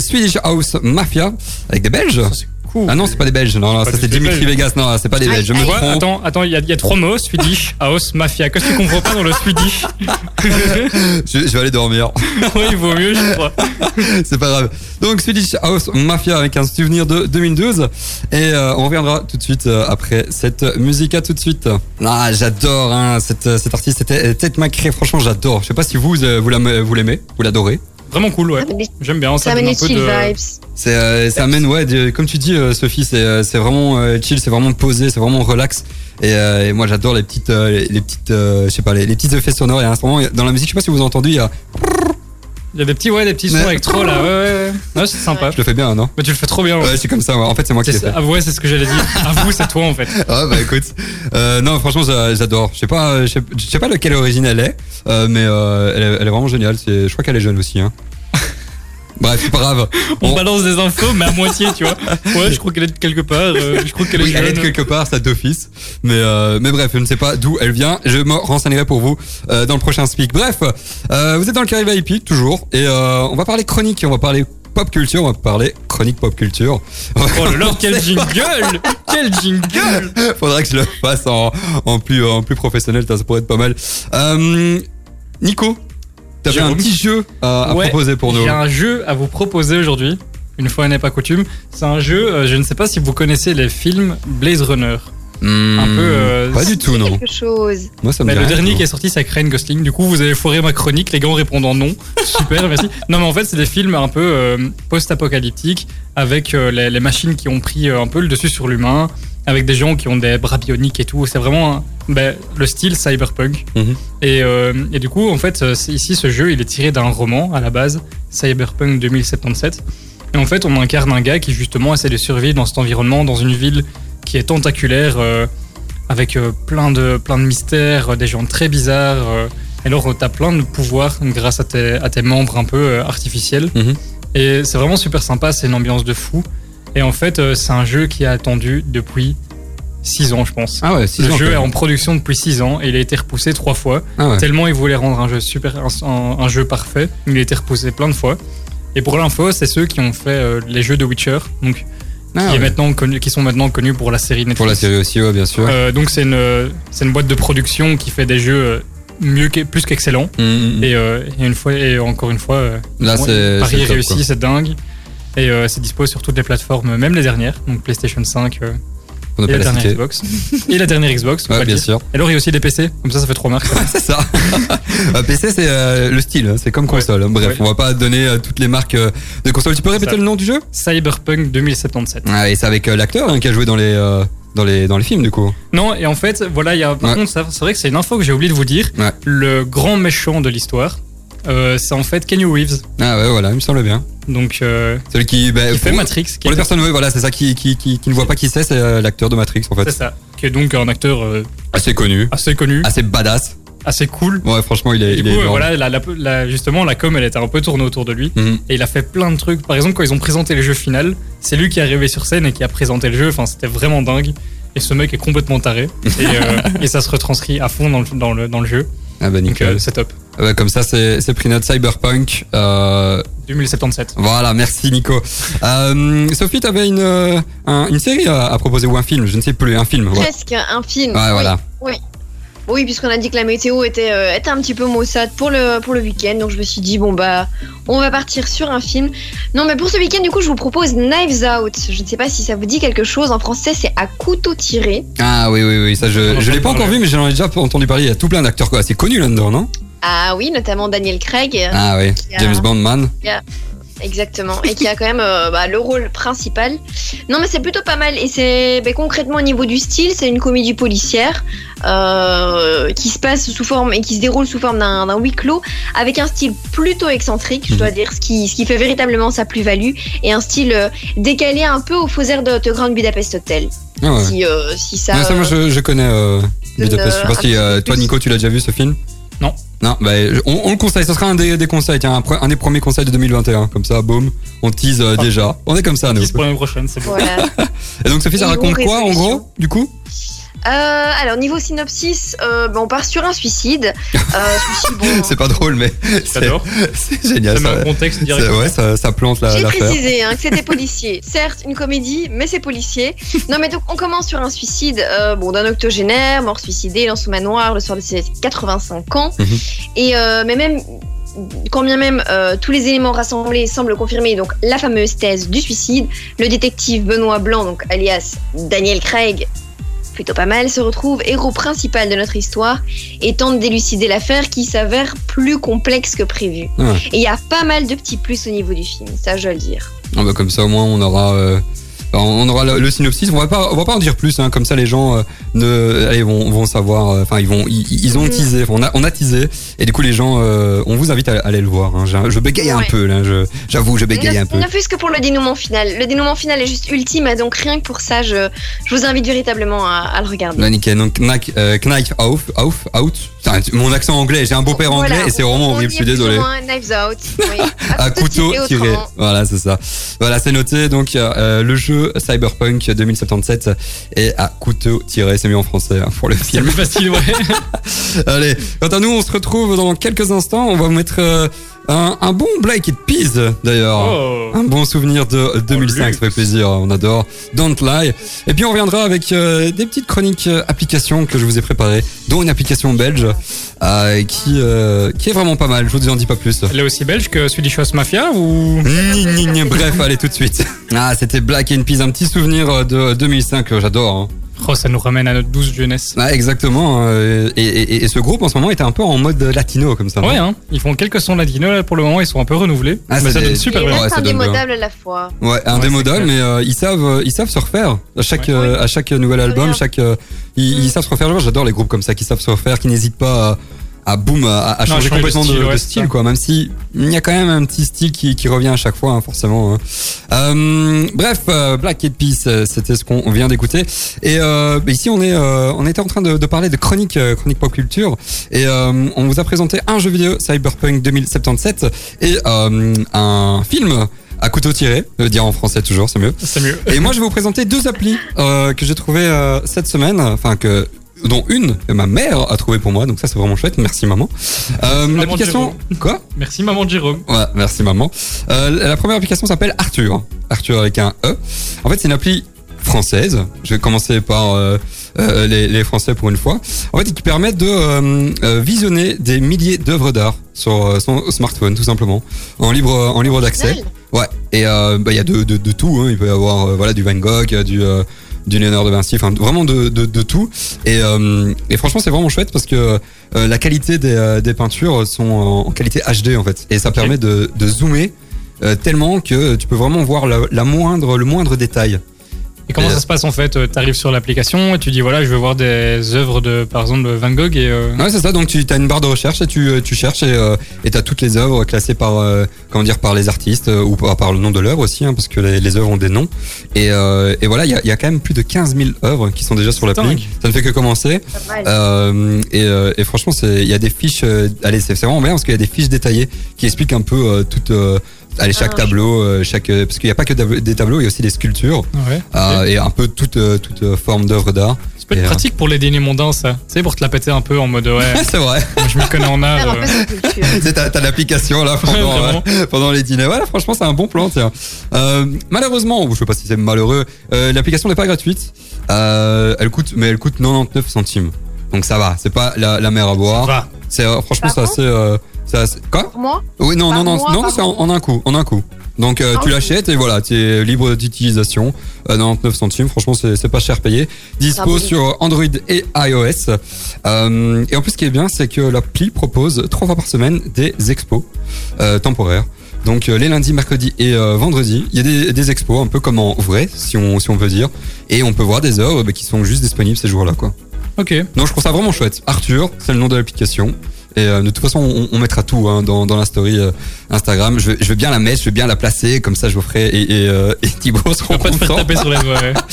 A: Swedish House Mafia avec des Belges. Ah non, c'est pas des Belges. Non, ça c'est Dimitri. Vegas. Non, c'est pas des Belges. Je me trompe.
E: attends, attends, il y, a- il y a trois mots Swedish, House, Mafia. Qu'est-ce que tu comprends pas dans le Swedish
A: Je, je vais aller dormir.
E: Oui, il vaut mieux, je crois.
A: c'est pas grave. Donc Swedish House Mafia avec un souvenir de 2012 et euh, on reviendra tout de suite euh, après cette musique. À tout de suite. Ah, j'adore hein, cette cet artiste. C'était Ted McRae. Franchement, j'adore. Je sais pas si vous euh, vous l'aimez, vous l'adorez.
E: Vraiment cool, ouais.
F: Des-
E: J'aime bien, ça
F: Ça amène
E: un
F: des
E: peu
F: chill
E: de...
F: vibes.
A: C'est euh, ça amène ouais, de- comme tu dis euh, Sophie, c'est euh, c'est vraiment euh, chill, c'est vraiment posé, c'est vraiment relax. Et, euh, et moi j'adore les petites euh, les, les petites euh, je sais pas les, les petits effets sonores. Y a un instrument dans la musique, je sais pas si vous avez entendu, il y a
E: Il y a des petits, ouais, des petits sons électro là, ouais, ouais, c'est sympa.
A: je le fais bien, non
E: Mais tu le fais trop bien, ouais.
A: Ouais, c'est comme ça. ouais. En fait, c'est moi qui l'ai fait.
E: ça. Ah ouais, c'est ce que j'allais dire. Avoue, c'est toi en fait.
A: Ah bah écoute, euh, non franchement j'a- j'adore. Je sais pas, euh, je sais, je sais pas de quelle origine elle est, euh, mais euh, elle, est, elle est vraiment géniale. C'est, je crois qu'elle est jeune aussi. Hein. Bref, c'est pas grave.
E: On
A: On-
E: balance des infos, mais à moitié, tu vois. Ouais, je crois qu'elle est de quelque part. euh, je crois qu'elle est
A: oui, elle est de
E: jeune.
A: quelque part, ça d'office. Mais euh, mais bref, je ne sais pas d'où elle vient. Je me renseignerai pour vous euh, dans le prochain speak. Bref, euh, vous êtes dans le Carré VIP toujours, et euh, on va parler chronique, on va parler pop culture, on va parler chronique pop culture.
E: Oh là là, quel jingle Quel jingle
A: Faudrait que je le fasse en, en plus en plus professionnel, ça, pourrait être pas mal. Euh, Nico, t'avais un petit jeu à, à
E: Ouais,
A: proposer pour nous.
E: J'ai un jeu à vous proposer aujourd'hui. Une fois n'est pas coutume. C'est un jeu, euh, je ne sais pas si vous connaissez les films Blaze Runner. Un peu, euh,
A: pas du tout, non.
F: Quelque chose.
A: Moi, ça me
E: le dernier qui est sorti, c'est Ryan Gosling. Du coup, vous avez foiré ma chronique, les gars en répondant non. Super, merci. Non, mais en fait, c'est des films un peu euh, post-apocalyptiques avec euh, les, les machines qui ont pris euh, un peu le dessus sur l'humain, avec des gens qui ont des bras bioniques et tout. C'est vraiment un- ben, le style cyberpunk.
A: Mhm.
E: et, euh, et du coup, en fait, ici, ce jeu, il est tiré d'un roman à la base, Cyberpunk 2077. Et en fait, on incarne un gars qui justement essaie de survivre dans cet environnement, dans une ville qui est tentaculaire, euh, avec euh, plein de plein de mystères, euh, des gens très bizarres. et alors, tu as plein de pouvoirs grâce à tes, à tes membres un peu artificiels.
A: Mhm.
E: Et c'est vraiment super sympa, c'est une ambiance de fou. Et en fait, c'est un jeu qui a attendu depuis 6 ans, je pense.
A: Ah ouais, six
E: Le
A: ans,
E: jeu est en production depuis 6 ans et il a été repoussé 3 fois.
A: Ah ouais.
E: Tellement ils voulaient rendre un jeu super, un, un jeu parfait, il a été repoussé plein de fois. Et pour l'info, c'est ceux qui ont fait euh, les jeux de Witcher, donc
A: Ah
E: qui, est
A: ouais.
E: maintenant connu, qui sont maintenant connus pour la série Netflix.
A: Pour la série aussi, ouais, bien sûr.
E: Euh, donc c'est une, c'est une boîte de production qui fait des jeux euh, mieux que, plus qu'excellents.
A: Mm, mm, mm.
E: Et, euh, et une fois et encore une fois,
A: Là,
E: bon,
A: c'est-
E: Paris
A: c'est
E: réussi,
A: quoi.
E: c'est dingue. Et euh, c'est dispo sur toutes les plateformes, même les dernières, donc PlayStation 5 euh,
A: On
E: et la
A: la.
E: Xbox. et la dernière Xbox,
A: Ouais, bien sûr.
E: Et alors il y a aussi des PC, comme ça ça fait trois marques.
A: c'est ça. Euh, PC, c'est euh, le style, hein, c'est comme console. hein. Bref, on va pas donner euh, toutes les marques euh, de console. Tu peux répéter
E: Ça.
A: le nom du jeu?
E: Cyberpunk 2077.
A: Ah, et c'est avec l'acteur hein, qui a joué dans les dans les dans les films du coup.
E: Non, et en fait, voilà, il y a, par
A: Ouais.
E: contre, c'est vrai que c'est une info que j'ai oublié de vous dire.
A: Ouais.
E: Le grand méchant de l'histoire, euh, c'est en fait Kenny Reeves.
A: Ah ouais, voilà, il me semble bien.
E: Donc, euh,
A: Celui qui, bah,
E: qui fait Matrix. Qui
A: pour les personnes, ouais, voilà, c'est ça qui, qui, qui, qui ne voit pas qui c'est, c'est euh, l'acteur de Matrix en
E: C'est
A: fait.
E: ça. Qui est donc un acteur euh,
A: Assez connu,
E: assez connu,
A: assez badass.
E: assez cool.
A: Ouais, franchement, il est, il
E: du
A: est
E: coup, voilà, la- la- la- justement, la com, elle était un peu tournée autour de lui.
A: Mhm.
E: Et il a fait plein de trucs. Par exemple, quand ils ont présenté le jeu final, c'est lui qui est arrivé sur scène et qui a présenté le jeu. Enfin, c'était vraiment dingue. Et ce mec est complètement taré. Et, et ça se retranscrit à fond dans le, dans le, dans le jeu.
A: Ah bah
E: Donc,
A: nickel.
E: c'est top.
A: Ah bah, comme ça, c'est c'est pris notre cyberpunk. Euh,
E: 2077.
A: voilà, merci Nico. Euh, Sophie, t'avais une euh, un- une série à, à proposer ou un film, je ne sais plus, un film. Ouais,
F: Presque un film.
A: Ouais,
F: Oui,
A: voilà.
F: Oui. Oui, puisqu'on a dit que la météo était, euh, était un petit peu maussade pour le, pour le week-end. Donc je me suis dit, bon, bah, on va partir sur un film. Non, mais pour ce week-end, du coup, je vous propose Knives Out. Je ne sais pas si ça vous dit quelque chose. En français, c'est à couteau tiré.
A: Ah oui, oui, oui, ça je, je l'ai pas encore vu, mais j'en ai déjà entendu parler. Il y a tout plein d'acteurs quoi. C'est connu là-dedans, non?
F: Ah oui, notamment Daniel Craig.
A: Ah oui,
F: qui a-
A: James Bond man.
F: Exactement, et qui a quand même euh, bah, le rôle principal. Non, mais c'est plutôt pas mal. Et c'est bah, concrètement au niveau du style, c'est une comédie policière euh, qui se passe sous forme et qui se déroule sous forme d'un huis clos, avec un style plutôt excentrique, je dois
A: Mhm.
F: dire, ce qui, ce qui fait véritablement sa plus-value, et un style euh, décalé un peu au faux air de The Grand Budapest Hotel.
A: Ah ouais.
F: Si, si ça.
A: Ça, moi, je, je connais Budapest. Je sais pas si
F: un petit peu
A: toi. Nico, tu l'as déjà vu ce film?
E: Non.
A: Non, bah, on, on le conseille. Ce sera un des, des conseils. Tiens, un, des premiers conseils de 2021. Comme ça, boum, on tease euh,
E: Ah.
A: déjà. On est comme ça, nous.
E: Pour l'année prochaine, c'est bon.
F: Voilà.
A: Et donc, Sophie, ça raconte quoi, en gros, du coup?
F: Euh, alors, niveau synopsis, euh, bah, on part sur un suicide. Euh, suicide, bon,
A: C'est pas drôle, mais c'est génial.
E: Ça met un contexte
A: c'est-
E: direct.
A: ouais, ça, ça plante la-
F: J'ai précisé hein, que c'était policier. Certes, une comédie, mais c'est policier. Non, mais donc on commence sur un suicide euh, bon, d'un octogénaire, mort suicidé dans son manoir le soir de ses 85 ans.
A: Mhm.
F: Et euh, mais même quand bien même euh, tous les éléments rassemblés semblent confirmer donc la fameuse thèse du suicide, le détective Benoît Blanc, donc alias Daniel Craig, plutôt pas mal, se retrouve héros principal de notre histoire et tente d'élucider l'affaire qui s'avère plus complexe que prévu.
A: Ouais.
F: Et il y a pas mal de petits plus au niveau du film, ça je dois le dire.
A: Ah bah, comme ça, au moins, on aura. euh, on aura le, le synopsis. On va pas, on va pas en dire plus. Hein, comme ça, les gens euh, ne, allez, vont, vont savoir. euh, Enfin, ils vont, ils, ils ont teasé. On a, on a teasé. Et du coup, les gens, euh, on vous invite à, à aller le voir. Hein. Je, je bégaye un peu là. J'avoue, je bégaye
F: ne,
A: un peu.
F: ne fût-ce que pour le dénouement final. Le dénouement final est juste ultime, et donc rien que pour ça, je, je vous invite véritablement à, à le regarder.
A: Là, nickel. Donc, knife, euh, out, out, out. Putain, mon accent anglais. J'ai un beau-père anglais
F: Voilà,
A: et c'est vraiment horrible. Je suis désolé.
F: Knives out. Oui.
A: à couteau
F: tiré.
A: Voilà, c'est ça. Voilà, c'est noté. Donc, euh, le jeu Cyberpunk 2077 est à couteau tiré. C'est mieux en français hein, pour le
E: C'est
A: film.
E: plus facile, ouais.
A: Allez, quant à nous, on se retrouve dans quelques instants. On va vous mettre euh, un, un bon Black Eyed Peas, d'ailleurs.
E: Oh.
A: Un bon souvenir de 2005,
E: luxe.
A: ça fait plaisir, on adore. Don't Lie. Et puis on reviendra avec euh, des petites chroniques euh, applications que je vous ai préparées, dont une application belge qui, qui est vraiment pas mal. Je vous en dis pas plus.
E: Elle est aussi belge que Swedish House Mafia ou?
A: Bref, allez tout de suite. Ah, c'était Black Eyed Peas, un petit souvenir de 2005 que j'adore. hein.
E: Oh, ça nous ramène à notre douce jeunesse.
A: Ah, exactement. euh, et, et- et ce groupe en ce moment était un peu en mode latino comme ça.
E: Ouais, hein. Ils font quelques sons latinos là pour le moment, ils sont un peu renouvelés.
A: Ah,
E: mais
A: c'est
E: ça
A: des-
E: donne super
A: Ouais,
E: bien.
A: bien.
F: indémodable à la fois.
A: Ouais, un
E: Ouais, c'est
A: mais euh, ils savent, euh, ils savent se refaire. À chaque,
E: Ouais.
A: euh, à chaque nouvel album, chaque, euh, ils, ils savent se refaire. J'adore les groupes comme ça qui savent se refaire, qui n'hésitent pas à, à boum, à, à
E: Non,
A: changer
E: changer de
A: complètement de,
E: style,
A: de
E: ouais,
A: style,
E: c'est ça.
A: quoi. Même si il y a quand même un petit style qui, qui revient à chaque fois, hein, forcément. hein. Euh, bref, euh, Black Eyed Peas, euh, c'était ce qu'on vient d'écouter. Et euh, ici, on est, euh, on était en train de, de parler de chronique, euh, chronique pop culture, et euh, on vous a présenté un jeu vidéo Cyberpunk 2077 et euh, un film à couteau tiré, dire en français toujours, c'est mieux.
E: C'est mieux.
A: Et moi, je vais vous présenter deux applis euh, que j'ai trouvées euh, cette semaine, enfin que dont une que ma mère a trouvé pour moi, donc ça c'est vraiment chouette. Merci maman. Euh,
E: Maman
A: L'application quoi?
E: Merci maman Jérôme.
A: Ouais, merci maman. Euh, la première application s'appelle Arthur. Arthur avec un E. En fait, c'est une appli française. Je vais commencer par euh, euh, les, les Français pour une fois. En fait, qui permet de visionner des milliers d'œuvres d'art sur euh, son smartphone, tout simplement, en libre en libre d'accès. Ouais. Et euh, bah, il y a de, de, de tout. Hein. Il peut y avoir euh, voilà du Van Gogh, du euh, du Léonard de Vinci, enfin vraiment de, de, de tout. Et, euh, et franchement, c'est vraiment chouette parce que euh, la qualité des, euh, des peintures sont en, qualité HD en fait, et ça permet de, de zoomer euh, tellement que tu peux vraiment voir la, la moindre, le moindre détail.
E: Et comment ça
A: euh,
E: se passe en fait Euh, T'arrives sur l'application et tu dis voilà, je veux voir des œuvres de par exemple de Van Gogh et euh,
A: Ouais, c'est ça. Donc tu as une barre de recherche et tu, tu cherches et euh, et t'as toutes les œuvres classées par euh, comment dire par les artistes ou par, par le nom de l'œuvre aussi, hein, parce que les, les œuvres ont des noms. Et, euh, et voilà, il y a, il y a quand même plus de 15 000 œuvres qui sont déjà sur l'appli. Ça ne fait que commencer. Euh, et, et franchement, c'est- il y a des fiches. allez, c'est c'est vraiment bien parce qu'il y a des fiches détaillées qui expliquent un peu euh, toute. Allez, chaque
F: Ah,
A: tableau, euh, chaque euh, parce qu'il n'y a pas que des tableaux, il y a aussi des sculptures
E: ouais.
A: euh, et un peu toute euh, toute forme d'œuvre d'art.
E: Ça peut être
A: et, euh,
E: pratique pour les dîners mondains ça. Tu sais pour te la péter un peu en mode ouais,
A: c'est vrai.
E: je m'y connais en art. euh.
A: C'est t'as, t'as l'application là pendant, euh, pendant les dîners. Voilà, franchement, c'est un bon plan. Tiens. Euh, malheureusement, je sais pas si c'est malheureux, euh, l'application n'est pas gratuite. Euh, elle coûte, mais elle coûte 99 centimes. Donc ça va. C'est pas la, la mer à boire.
E: Va.
A: C'est euh, franchement, c'est assez. Euh, Quoi
F: Pour moi,
A: Oui, non, non, non, non, c'est en, un coup, en un coup. Donc euh,
F: Ah,
A: tu l'achètes et voilà, tu es libre d'utilisation. Euh, 99 centimes, franchement, c'est c'est pas cher payé. Dispo
F: bon.
A: sur Android et iOS. Euh, et en plus, ce qui est bien, c'est que l'appli propose trois fois par semaine des expos euh, temporaires. Donc euh, les lundis, mercredis et euh, vendredis, il y a des, des expos un peu comme en vrai, si on si on veut dire, et on peut voir des œuvres bah, qui sont juste disponibles ces jours-là quoi.
E: Ok.
A: Donc je trouve ça vraiment chouette. Arthur, c'est le nom de l'application. Et euh, de toute façon, on, on mettra tout hein, dans, dans la story euh, Instagram. Je je vais bien la mettre, je vais bien la placer, comme ça je vous ferai et, et, euh, et Thibaut
E: On
A: seront
E: pas
A: contents.
E: taper sur les doigts. ouais.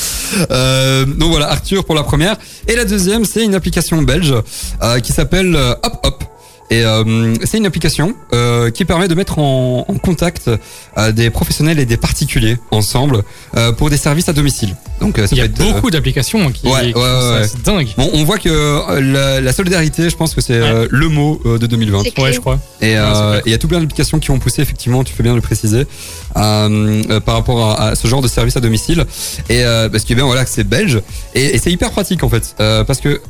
A: Euh, donc voilà, Arthur pour la première. Et la deuxième, c'est une application belge euh, qui s'appelle euh, Hop Hop. Et euh, c'est une application euh, qui permet de mettre en, en contact euh, des professionnels et des particuliers ensemble euh, pour des services à domicile. Donc euh, ça
E: Il y a
A: être, euh,
E: beaucoup d'applications qui,
A: Ouais,
E: qui
A: ouais.
E: C'est dingue.
A: Bon, on voit que la, la solidarité, je pense que c'est euh, le mot euh, de 2020.
F: C'est
E: Ouais, je crois.
A: Et euh, il y a tout plein d'applications qui ont poussé, effectivement, tu fais bien de le préciser, euh, euh, par rapport à, à ce genre de service à domicile. Et euh, parce que bien voilà, que c'est belge et, et c'est hyper pratique en fait, euh, parce que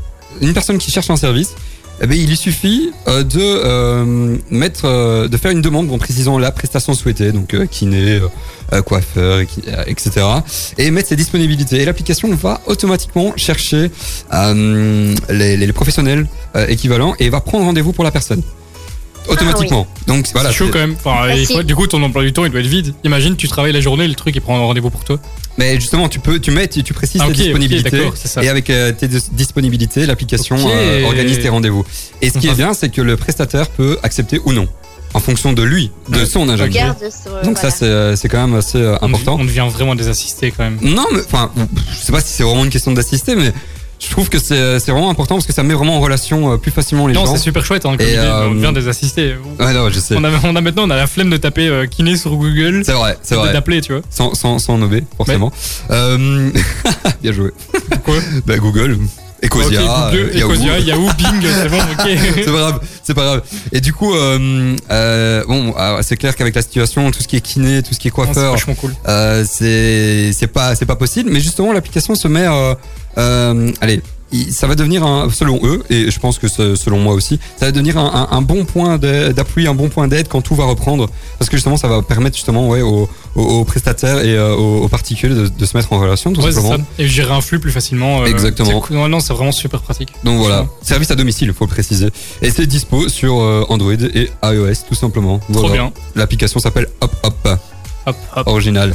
A: une personne qui cherche un service, eh ben, il lui suffit euh, de euh, mettre, euh, de faire une demande en précisant la prestation souhaitée, donc euh, kiné, euh, euh, coiffeur, etc. Et mettre ses disponibilités. Et l'application va automatiquement chercher les, les- professionnels équivalents et va prendre rendez-vous pour la personne. Automatiquement. Donc voilà.
E: c'est chaud quand même. Enfin, il
F: Facile.
E: faut- du coup, ton emploi du temps, il doit être vide. Imagine, tu travailles la journée, le truc, il prend un rendez-vous pour toi.
A: Mais justement, tu peux, tu mets, tu, tu précises
E: Ah,
A: tes
E: ok, ok,
A: disponibilités. et avec euh, tes dis- disponibilités, l'application euh, organise tes rendez-vous. Et ce qui est bien, c'est que le prestataire peut accepter ou non, en fonction de lui, de
E: Ouais.
A: son agenda.
F: Euh,
A: Donc ça,
F: voilà.
A: c'est, c'est quand même assez
E: On
A: important.
E: On devient vraiment des assistés quand même.
A: Non, mais enfin, je sais pas si c'est vraiment une question d'assister, mais je trouve que c'est, c'est vraiment important parce que ça met vraiment en relation euh, plus facilement les
E: Non,
A: gens.
E: c'est super chouette. Hein,
A: Et, euh,
E: on devient des assistés.
A: Ouais, non, je sais.
E: On a, on a maintenant, on a la flemme de taper euh, kiné sur Google.
A: C'est vrai, c'est
E: et
A: vrai.
E: d'appeler, tu vois.
A: Sans, sans, sans nommer, forcément. Euh, bien joué.
E: Quoi
A: Bah, Google. Ecosia,
E: Ok, Google,
A: euh, Yahoo.
E: Ecosia, Yahoo, Bing, c'est bon, ok.
A: c'est pas grave, c'est pas grave. Et du coup, euh, euh, bon, alors, c'est clair qu'avec la situation, tout ce qui est kiné, tout ce qui est
E: C'est
A: coiffeur,
E: vachement cool.
A: euh, c'est c'est pas c'est pas possible. Mais justement, l'application se met, euh, euh, allez. Ça va devenir un, selon eux, et je pense que selon moi aussi, ça va devenir un, un- un bon point d'appui, un bon point d'aide quand tout va reprendre, parce que justement, ça va permettre justement, ouais, aux, prestataires et euh, aux, aux particuliers de, de se mettre en relation, tout
E: Ouais,
A: simplement.
E: ça. Et gérer un flux plus facilement. euh,
A: Exactement.
E: Non, non, c'est vraiment super pratique.
A: Donc voilà, service à domicile, il faut le préciser. Et c'est dispo sur euh, Android et iOS, tout simplement.
E: Trop
A: Voilà.
E: bien.
A: L'application s'appelle Hop Hop,
E: Hop, hop.
A: original.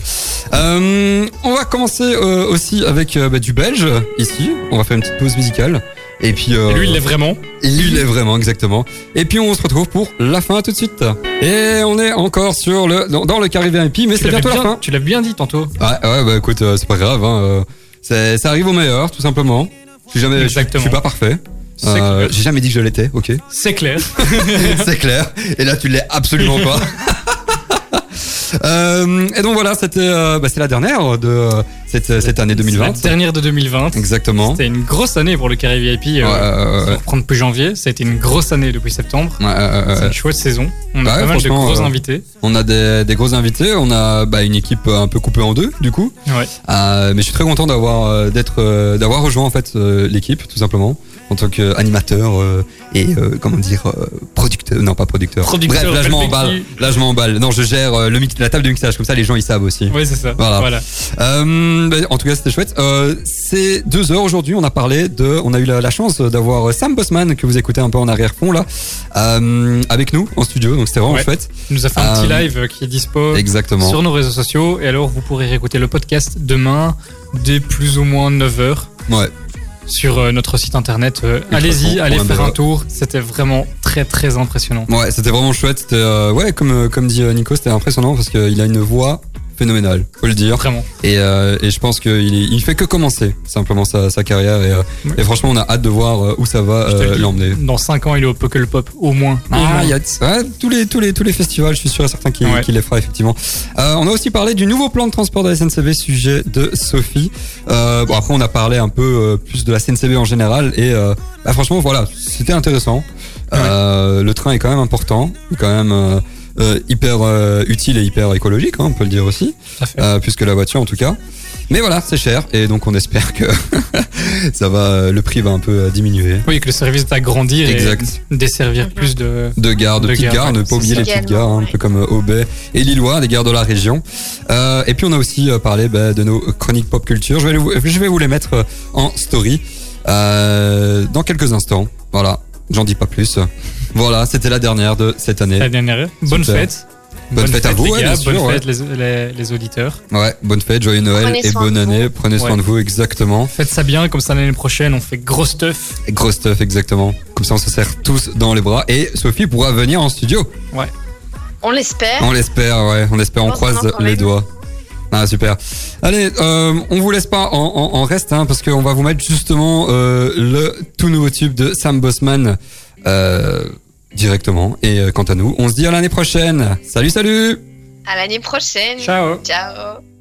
A: Euh, on va commencer euh, aussi avec euh, bah, du belge, ici. On va faire une petite pause musicale. Et puis...
E: Et lui, il l'est vraiment.
A: lui, il l'est vraiment, exactement. Et puis on se retrouve pour la fin tout de suite. Et on est encore sur le dans, dans le carré VIP, mais c'est bientôt la
E: bien,
A: fin.
E: tu l'as bien dit tantôt.
A: Ouais, ouais, bah écoute, c'est pas grave. Hein, ça arrive au meilleur, tout simplement. Je suis jamais, je, je suis pas parfait. J'ai jamais dit que je l'étais, ok.
E: C'est clair.
A: c'est clair. Et là, tu l'es absolument pas. Euh, et donc voilà, c'était, euh, bah, c'est la dernière de euh, cette, cette année
E: C'est
A: 2020.
E: La dernière de 2020.
A: Exactement.
E: C'était une grosse année pour le carré VIP.
A: Ouais,
E: Euh,
A: ouais,
E: on
A: ouais,
E: reprendre depuis janvier. Ça a été une grosse année depuis septembre.
A: ouais,
E: C'est une chouette saison. On a
A: Ouais,
E: pas mal de gros invités.
A: On a des, des gros invités. On a bah, une équipe un peu coupée en deux, du coup.
E: Ouais.
A: Mais je suis très content d'avoir d'être d'avoir rejoint en fait l'équipe, tout simplement, en tant qu'animateur euh, et euh, comment dire euh, producteur. Non, pas producteur.
E: Producteur,
A: Bref, là je m'emballe. Là je m'emballe. Non, je gère le mix, la table de mixage. Comme ça, les gens ils savent aussi.
E: Oui, c'est ça.
A: Voilà.
E: Voilà.
A: Euh, bah, en tout cas, c'était chouette. C'est deux heures aujourd'hui. On a parlé de, on a eu la, la chance d'avoir Sam Bossman que vous écoutez un peu en arrière-fond là, avec nous en studio. Donc c'était vraiment
E: Ouais.
A: chouette.
E: Il nous a fait un petit live qui est dispo
A: Exactement.
E: sur nos réseaux sociaux. Et alors, vous pourrez réécouter le podcast demain dès plus ou moins 9h
A: Ouais.
E: Sur euh, notre site internet. Euh, Allez-y, allez faire un tour. C'était vraiment très très impressionnant.
A: Ouais, c'était vraiment chouette. C'était, euh, ouais, comme comme dit Nico, c'était impressionnant parce qu'il a une voix phénoménale, faut le dire.
E: Vraiment.
A: Et, euh, et je pense qu'il il fait que commencer simplement sa, sa carrière et, euh, et franchement on a hâte de voir euh, où ça va
E: le
A: l'emmener.
E: Dans 5 ans, il est au Puckle Pop, au moins.
A: Ah, il y a ouais, tous les tous les tous les festivals, je suis sûr et certain qu'il
E: Ouais.
A: qu'il les fera effectivement. On a aussi parlé du nouveau plan de transport de la SNCB, sujet de Sophie. Bon après on a parlé un peu plus de la SNCB en général et bah, franchement voilà, c'était intéressant. Le train est quand même important, quand même euh, hyper euh, utile et hyper écologique, hein, on peut le dire aussi,
E: Tout à fait.
A: euh, plus que la voiture en tout cas. Mais voilà, c'est cher et donc on espère que ça va, le prix va un peu euh, diminuer.
E: Oui, que le service va grandir
A: Exact.
E: et desservir plus de.
A: de gares, de,
E: De
A: petites
E: gares,
A: ne pas oublier les petites gares, hein, un
F: ouais.
A: peu comme euh, Aubais et Lillois, des gares de la région. Euh, et puis on a aussi parlé bah, de nos chroniques pop culture. Je vais, vous- je vais vous les mettre en story euh, dans quelques instants. Voilà, j'en dis pas plus. Voilà, c'était la dernière de cette année.
E: La dernière. Bonne
A: Super.
E: fête.
A: Bonne, fête, à vous,
E: les
A: ouais, sûr,
E: bonne
A: ouais.
E: fête les, les- les auditeurs.
A: Ouais, bonne fête, joyeux Noël
F: Prenez
A: et bonne année. Prenez soin
E: Ouais.
A: de vous, exactement.
E: Faites ça bien, comme ça l'année prochaine on fait gros stuff.
A: Et Gros stuff, exactement. Comme ça, on se serre tous dans les bras. Et Sophie pourra venir en studio.
F: On l'espère.
A: On l'espère, ouais. On l'espère, on croise les
F: même.
A: doigts. Ah, super. Allez, euh, on vous laisse pas en, en, en reste, hein, parce qu'on va vous mettre justement euh, le tout nouveau tube de Sam Bossman euh, directement. Et euh, quant à nous, on se dit à l'année prochaine. Salut, salut
F: À l'année prochaine.
E: Ciao
F: Ciao.